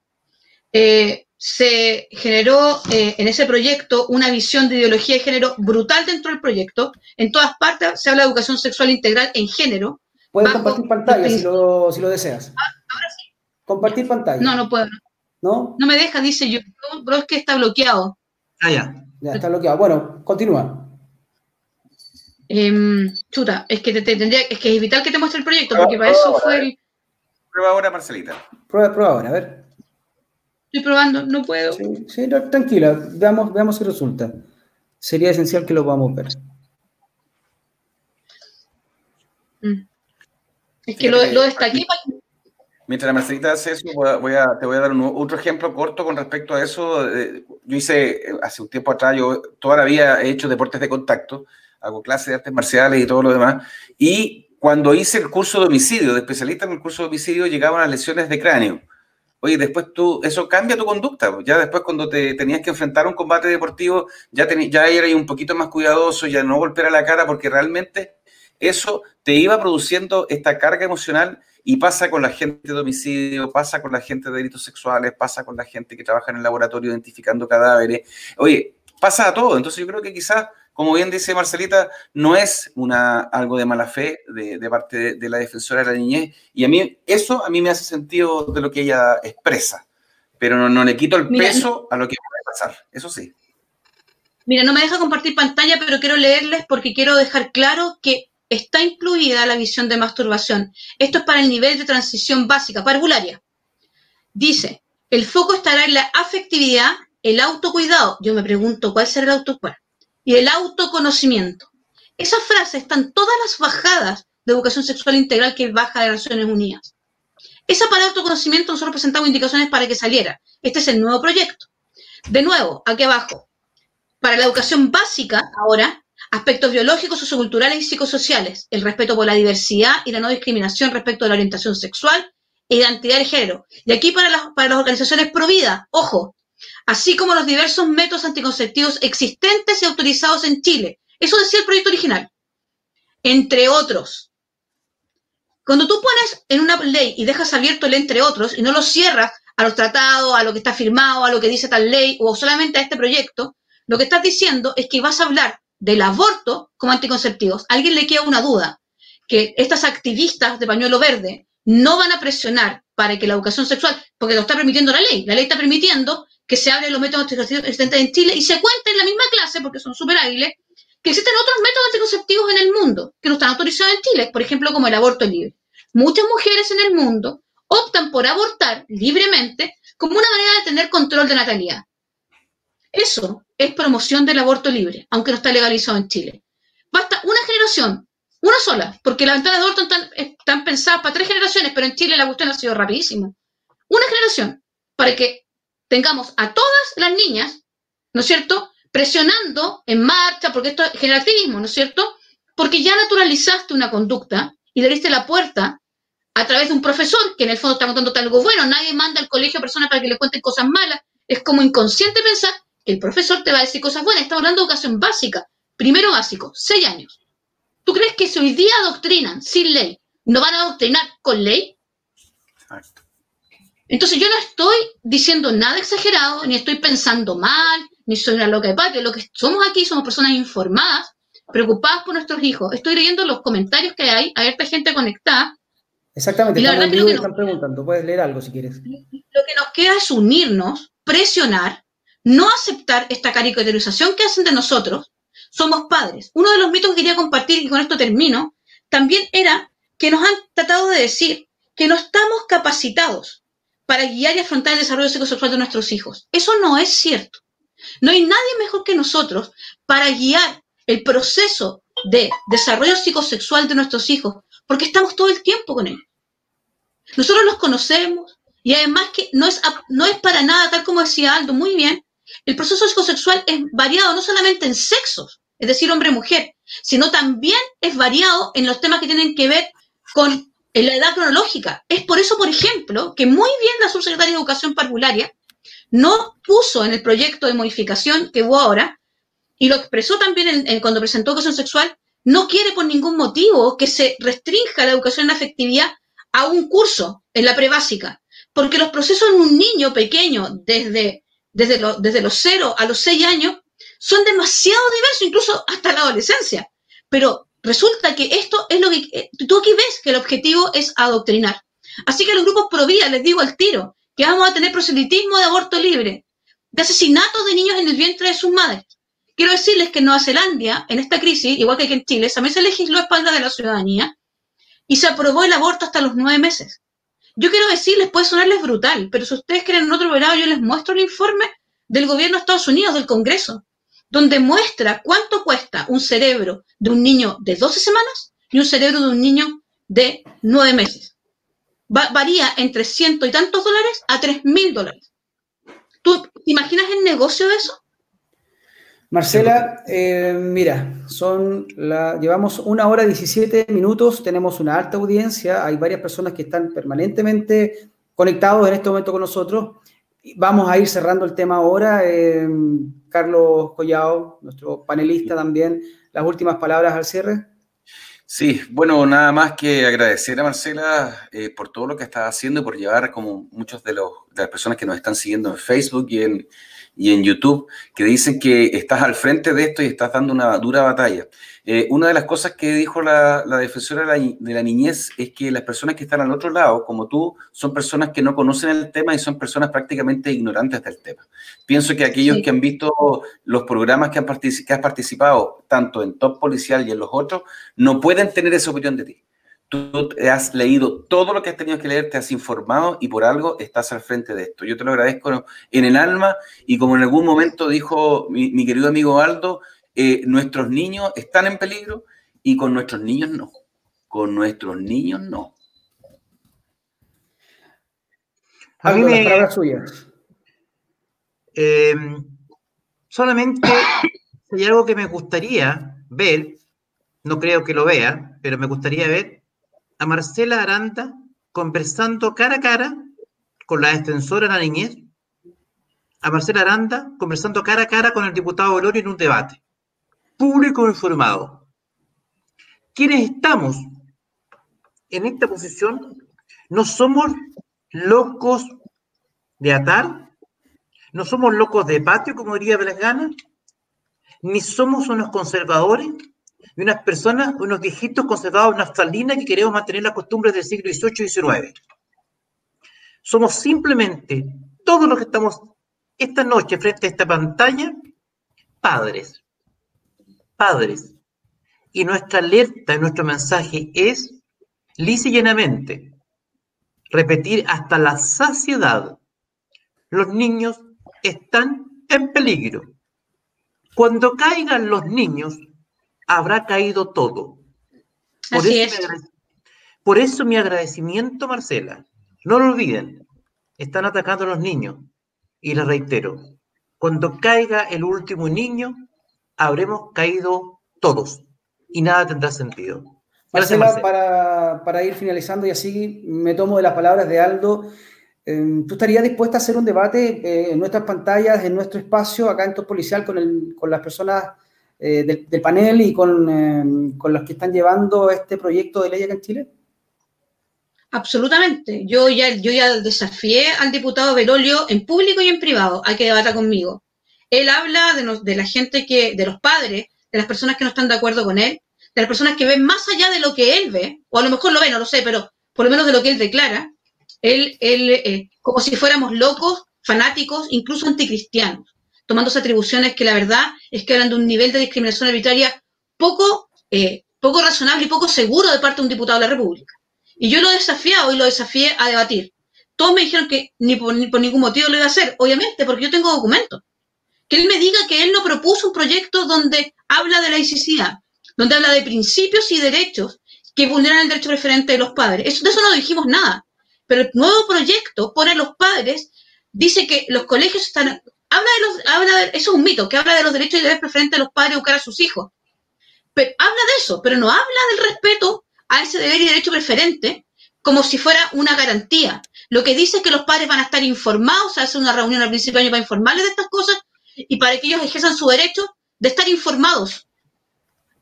Eh, se generó eh, en ese proyecto una visión de ideología de género brutal dentro del proyecto. En todas partes se habla de educación sexual integral en género. Puedes compartir pantalla si lo, si lo, deseas. Ah, ahora sí. Compartir pantalla. No, no puedo. ¿No? No me deja, dice yo. Bro, es que está bloqueado. Ah, ya. Ya está bloqueado. Bueno, continúa. Em, chuta, es que te, tendría, es que es vital que te muestre el proyecto, porque para eso fue el. Prueba ahora, Marcelita. Prueba, prueba ahora, a ver. Estoy probando, no puedo. Sí, tranquila, veamos, veamos si resulta. Sería esencial que lo podamos ver. Mm. Es que lo, lo destaqué Mientras la Marcelita hace eso, voy a, te voy a dar otro ejemplo corto con respecto a eso. Yo hice, hace un tiempo atrás, yo toda la vida he hecho deportes de contacto, hago clases de artes marciales y todo lo demás. Y cuando hice el curso de homicidio, de especialista en el curso de homicidio, llegaban las lesiones de cráneo. Oye, después tú, eso cambia tu conducta. Ya después cuando te tenías que enfrentar a un combate deportivo, ya, ya eras un poquito más cuidadoso, ya no golpear a la cara, porque realmente eso te iba produciendo esta carga emocional y pasa con la gente de homicidio, pasa con la gente de delitos sexuales, pasa con la gente que trabaja en el laboratorio identificando cadáveres. Oye, pasa a todo. Entonces yo creo que quizás como bien dice Marcelita, no es una, algo de mala fe de, parte de, la defensora de la niñez. Y a mí, eso a mí me hace sentido de lo que ella expresa. Pero no, le quito el peso a lo que puede pasar. Eso sí. Mira, no me deja compartir pantalla, pero quiero leerles porque quiero dejar claro que está incluida la visión de masturbación. Esto es para el nivel de transición básica, parvularia. Dice, el foco estará en la afectividad, el autocuidado. Yo me pregunto, ¿cuál será el autocuidado? Y el autoconocimiento. Esas frases están todas las bajadas de educación sexual integral que baja de Naciones Unidas. Esa para autoconocimiento nosotros presentamos indicaciones para que saliera. Este es el nuevo proyecto. De nuevo, aquí abajo, para la educación básica, ahora, aspectos biológicos, socioculturales y psicosociales, el respeto por la diversidad y la no discriminación respecto a la orientación sexual e identidad de género. Y aquí para las, para las organizaciones pro vida, ojo, así como los diversos métodos anticonceptivos existentes y autorizados en Chile. Eso decía el proyecto original. Entre otros. Cuando tú pones en una ley y dejas abierto el entre otros y no lo cierras a los tratados, a lo que está firmado, a lo que dice tal ley o solamente a este proyecto, lo que estás diciendo es que vas a hablar del aborto como anticonceptivos. ¿A alguien le queda una duda? Que estas activistas de pañuelo verde no van a presionar para que la educación sexual, porque lo está permitiendo la ley, la ley está permitiendo que se hablen los métodos anticonceptivos existentes en Chile y se cuenta en la misma clase, porque son súper hábiles, que existen otros métodos anticonceptivos en el mundo que no están autorizados en Chile, por ejemplo, como el aborto libre. Muchas mujeres en el mundo optan por abortar libremente como una manera de tener control de natalidad. Eso es promoción del aborto libre, aunque no está legalizado en Chile. Basta una generación, una sola, porque las ventanas de aborto están, están pensadas para tres generaciones, pero en Chile la cuestión ha sido rapidísimo. Una generación para que tengamos a todas las niñas, ¿no es cierto?, presionando en marcha, porque esto genera activismo, ¿no es cierto? Porque ya naturalizaste una conducta y le diste la puerta a través de un profesor que en el fondo está contándote algo bueno. Nadie manda al colegio a personas para que le cuenten cosas malas. Es como inconsciente pensar que el profesor te va a decir cosas buenas. Estamos hablando de educación básica. Primero básico, seis años. ¿Tú crees que si hoy día adoctrinan sin ley, no van a adoctrinar con ley? Entonces yo no estoy diciendo nada exagerado, ni estoy pensando mal, ni soy una loca de patio. Lo que somos aquí somos personas informadas, preocupadas por nuestros hijos. Estoy leyendo los comentarios que hay, hay esta gente conectada. Exactamente, y la verdad que están preguntando, puedes leer algo si quieres. Lo que nos queda es unirnos, presionar, no aceptar esta caricaturización que hacen de nosotros. Somos padres. Uno de los mitos que quería compartir, y con esto termino, también era que nos han tratado de decir que no estamos capacitados para guiar y afrontar el desarrollo psicosexual de nuestros hijos. Eso no es cierto. No hay nadie mejor que nosotros para guiar el proceso de desarrollo psicosexual de nuestros hijos, porque estamos todo el tiempo con ellos. Nosotros los conocemos y además que no es, no es para nada, tal como decía Aldo muy bien, el proceso psicosexual es variado no solamente en sexos, es decir, hombre-mujer, sino también es variado en los temas que tienen que ver con en la edad cronológica. Es por eso, por ejemplo, que muy bien la subsecretaria de Educación Parvularia no puso en el proyecto de modificación que hubo ahora, y lo expresó también cuando presentó educación sexual, no quiere por ningún motivo que se restrinja la educación en afectividad a un curso en la prebásica, porque los procesos en un niño pequeño, desde, desde, desde los 0 a los 6 años, son demasiado diversos, incluso hasta la adolescencia. Pero Resulta que esto es lo que eh, tú aquí ves que el objetivo es adoctrinar. Así que los grupos pro les digo al tiro, que vamos a tener proselitismo de aborto libre, de asesinatos de niños en el vientre de sus madres. Quiero decirles que en Nueva Zelanda, en esta crisis, igual que aquí en Chile, también se legisló a espaldas de la ciudadanía y se aprobó el aborto hasta los nueve meses. Yo quiero decirles, puede sonarles brutal, pero si ustedes creen en otro grado, yo les muestro el informe del gobierno de Estados Unidos, del Congreso, donde muestra cuánto cuesta un cerebro de un niño de 12 semanas y un cerebro de un niño de 9 meses. varía entre ciento y tantos dólares a tres mil dólares. ¿Tú imaginas el negocio de eso? Marcela, eh, mira, son la, llevamos una hora 17 minutos, tenemos una alta audiencia, hay varias personas que están permanentemente conectados en este momento con nosotros. Vamos a ir cerrando el tema ahora. Eh, Carlos Collao, nuestro panelista también, las últimas palabras al cierre. Sí, bueno, nada más que agradecer a Marcela eh, por todo lo que está haciendo y por llevar como muchos de, los, de las personas que nos están siguiendo en Facebook y en, y en YouTube que dicen que estás al frente de esto y estás dando una dura batalla. Eh, una de las cosas que dijo la, defensora de la, niñez es que las personas que están al otro lado, como tú, son personas que no conocen el tema y son personas prácticamente ignorantes del tema. Pienso que aquellos que han visto los programas que, han que has participado, tanto en Top Policial y en los otros, no pueden tener esa opinión de ti. Tú has leído todo lo que has tenido que leer, te has informado y por algo estás al frente de esto. Yo te lo agradezco en el alma y como en algún momento dijo mi, querido amigo Aldo, eh, nuestros niños están en peligro y con nuestros niños no. Con nuestros niños no. A mí me... suyas. Eh, solamente hay algo que me gustaría ver, no creo que lo vea, pero me gustaría ver a Marcela Aranda conversando cara a cara con la extensora de la niñez, a Marcela Aranda conversando cara a cara con el diputado Olorio en un debate, público informado. Quienes estamos en esta posición no somos locos de atar, no somos locos de patio, como diría Belengana, ni somos unos conservadores y unas personas, unos viejitos conservados naftalinas que queremos mantener las costumbres del siglo XVIII y XIX. Somos simplemente todos los que estamos esta noche frente a esta pantalla, padres. Padres. Y nuestra alerta, nuestro mensaje es, lisa y llanamente, repetir hasta la saciedad. Los niños están en peligro. Cuando caigan los niños, habrá caído todo. Por eso, por eso mi agradecimiento, Marcela. No lo olviden, están atacando a los niños. Y les reitero, cuando caiga el último niño, habremos caído todos y nada tendrá sentido. Marcela, Para, para, ir finalizando y así me tomo de las palabras de Aldo, em, ¿tú estarías dispuesta a hacer un debate eh, en nuestras pantallas, en nuestro espacio, acá en Top Policial, con, el, con las personas eh, del, panel y con, em, con los que están llevando este proyecto de ley acá en Chile? Absolutamente. Yo ya, yo ya desafié al diputado Berolio en público y en privado a que debata conmigo. Él habla de, de la gente que, de los padres, de las personas que no están de acuerdo con él, de las personas que ven más allá de lo que él ve, o a lo mejor lo ve, no lo sé, pero por lo menos de lo que él declara, él, él eh, como si fuéramos locos, fanáticos, incluso anticristianos, tomándose atribuciones que la verdad es que hablan de un nivel de discriminación arbitraria poco, eh, poco razonable y poco seguro de parte de un diputado de la República. Y yo lo desafiado y lo desafié a debatir. Todos me dijeron que ni por, ni por ningún motivo lo iba a hacer, obviamente, porque yo tengo documentos. Que él me diga que él no propuso un proyecto donde habla de la laicidad, donde habla de principios y derechos que vulneran el derecho preferente de los padres. Eso, de eso no dijimos nada. Pero el nuevo proyecto pone a los padres, dice que los colegios están, habla de los, habla de, eso es un mito, que habla de los derechos y deberes preferentes de los padres educar a sus hijos. Pero, habla de eso, pero no habla del respeto a ese deber y derecho preferente como si fuera una garantía. Lo que dice es que los padres van a estar informados, se hace una reunión al principio de año para informarles de estas cosas y para que ellos ejerzan su derecho de estar informados.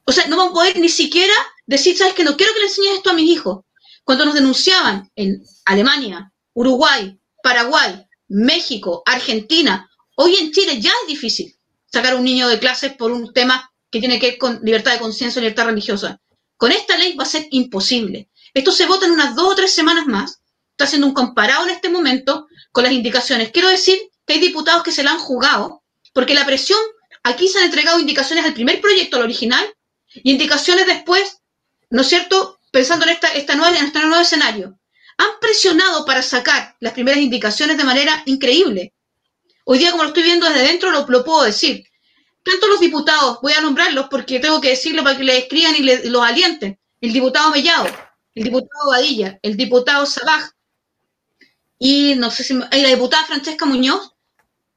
O sea, no van a poder ni siquiera decir, sabes que no quiero que le enseñes esto a mis hijos. Cuando nos denunciaban en Alemania, Uruguay, Paraguay, México, Argentina, hoy en Chile ya es difícil sacar a un niño de clases por un tema que tiene que ver con libertad de conciencia, libertad religiosa. Con esta ley va a ser imposible. Esto se vota en unas dos o tres semanas más. Está haciendo un comparado en este momento con las indicaciones. Quiero decir que hay diputados que se la han jugado porque la presión, aquí se han entregado indicaciones al primer proyecto, al original, y indicaciones después, ¿no es cierto? Pensando en, esta, esta nueva, en este nuevo escenario. Han presionado para sacar las primeras indicaciones de manera increíble. Hoy día, como lo estoy viendo desde dentro, lo, puedo decir. Tanto los diputados, voy a nombrarlos porque tengo que decirlo para que les escriban y los alienten. El diputado Mellado, el diputado Badilla, el diputado Sabaj y no sé si la diputada Francesca Muñoz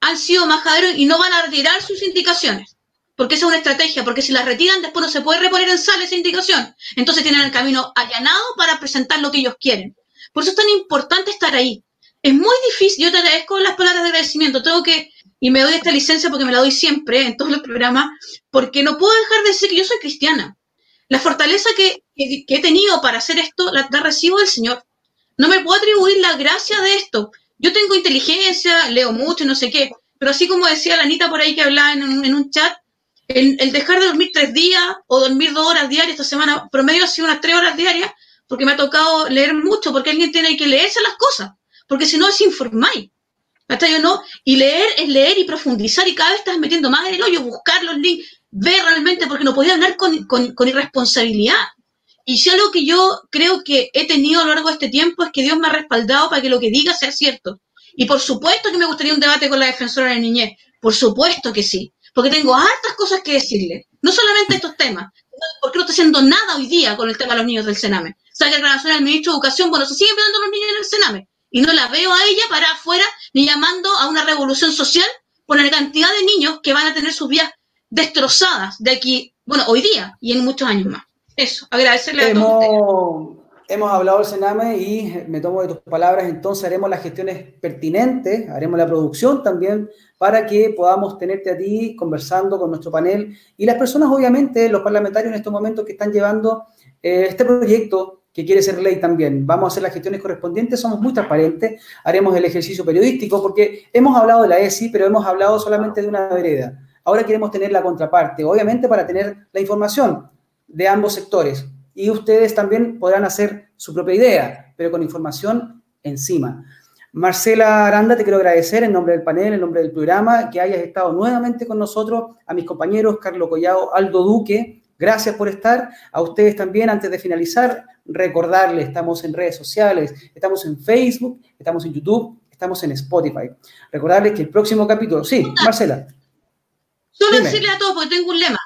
han sido majaderos y no van a retirar sus indicaciones porque esa es una estrategia, porque si las retiran después no se puede reponer en sal esa indicación. Entonces tienen el camino allanado para presentar lo que ellos quieren. Por eso es tan importante estar ahí. Es muy difícil, yo te agradezco las palabras de agradecimiento, tengo que, y me doy esta licencia porque me la doy siempre en todos los programas, porque no puedo dejar de decir que yo soy cristiana. La fortaleza que, he tenido para hacer esto la, recibo del Señor. No me puedo atribuir la gracia de esto. Yo tengo inteligencia, leo mucho, no sé qué, pero así como decía la Anita por ahí que hablaba en un chat, el, dejar de dormir tres días o dormir dos horas diarias, esta semana promedio ha sido unas tres horas diarias, porque me ha tocado leer mucho, porque alguien tiene que leerse las cosas, porque si no es informáis. ¿Hasta yo no? Y leer es leer y profundizar y cada vez estás metiendo más en el hoyo, buscar los links, ver realmente, porque no podía hablar con, con irresponsabilidad. Y si algo que yo creo que he tenido a lo largo de este tiempo es que Dios me ha respaldado para que lo que diga sea cierto. Y por supuesto que me gustaría un debate con la defensora de la niñez, por supuesto que sí porque tengo hartas cosas que decirle. No solamente estos temas, porque no estoy haciendo nada hoy día con el tema de los niños del Sename. O sea, que la relación del ministro de Educación, bueno, se siguen viendo los niños en el Sename. Y no la veo a ella para afuera ni llamando a una revolución social por la cantidad de niños que van a tener sus vidas destrozadas de aquí, bueno, hoy día y en muchos años más. Eso, agradecerle a todos Hemos hablado del Sename y me tomo de tus palabras, entonces haremos las gestiones pertinentes, haremos la producción también para que podamos tenerte a ti conversando con nuestro panel y las personas, obviamente, los parlamentarios en estos momentos que están llevando eh, este proyecto que quiere ser ley también. Vamos a hacer las gestiones correspondientes, somos muy transparentes, haremos el ejercicio periodístico porque hemos hablado de la ESI, pero hemos hablado solamente de una vereda. Ahora queremos tener la contraparte, obviamente para tener la información de ambos sectores y ustedes también podrán hacer su propia idea, pero con información encima. Marcela Aranda, te quiero agradecer en nombre del panel, en nombre del programa, que hayas estado nuevamente con nosotros, a mis compañeros Carlos Collado, Aldo Duque, gracias por estar, a ustedes también, antes de finalizar, recordarles, estamos en redes sociales, estamos en Facebook, estamos en YouTube, estamos en Spotify. Recordarles que el próximo capítulo, sí, Marcela. Solo decirle a todos, porque tengo un lema,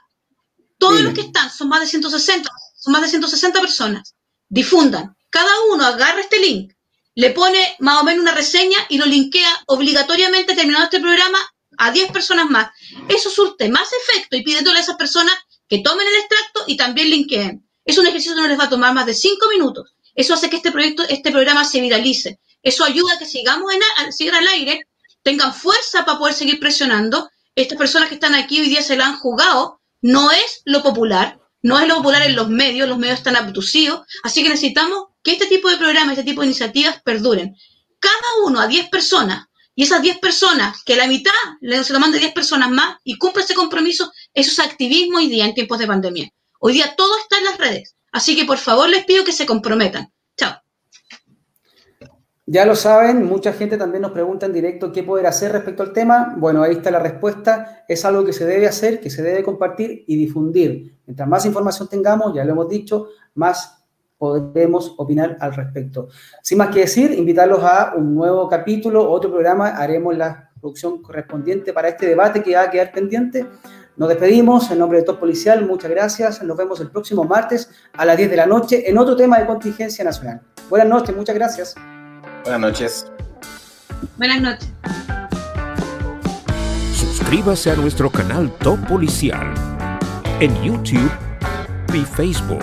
todos los que están, son más de 160, son más de 160 personas, difundan. Cada uno agarra este link, le pone más o menos una reseña y lo linkea obligatoriamente terminando este programa a 10 personas más. Eso surte más efecto y pidiéndole a esas personas que tomen el extracto y también linkeen. Es un ejercicio que no les va a tomar más de cinco minutos. Eso hace que este proyecto, este programa se viralice. Eso ayuda a que sigamos en, a, sigan al aire, tengan fuerza para poder seguir presionando. Estas personas que están aquí hoy día se la han jugado. No es lo popular, no es lo popular en los medios, los medios están abducidos. Así que necesitamos que este tipo de programas, este tipo de iniciativas perduren. Cada uno a 10 personas y esas 10 personas, que la mitad se lo mande 10 personas más y cumple ese compromiso, eso es activismo hoy día en tiempos de pandemia. Hoy día todo está en las redes. Así que por favor les pido que se comprometan. Chao. Ya lo saben, mucha gente también nos pregunta en directo qué poder hacer respecto al tema. Bueno, ahí está la respuesta. Es algo que se debe hacer, que se debe compartir y difundir. Mientras más información tengamos, ya lo hemos dicho, más podemos opinar al respecto. Sin más que decir, invitarlos a un nuevo capítulo, otro programa, haremos la producción correspondiente para este debate que va a quedar pendiente. Nos despedimos en nombre de Top Policial, muchas gracias, nos vemos el próximo martes a las 10 de la noche en otro tema de contingencia nacional. Buenas noches, muchas gracias. Buenas noches. Buenas noches. Suscríbase a nuestro canal Top Policial en YouTube y Facebook.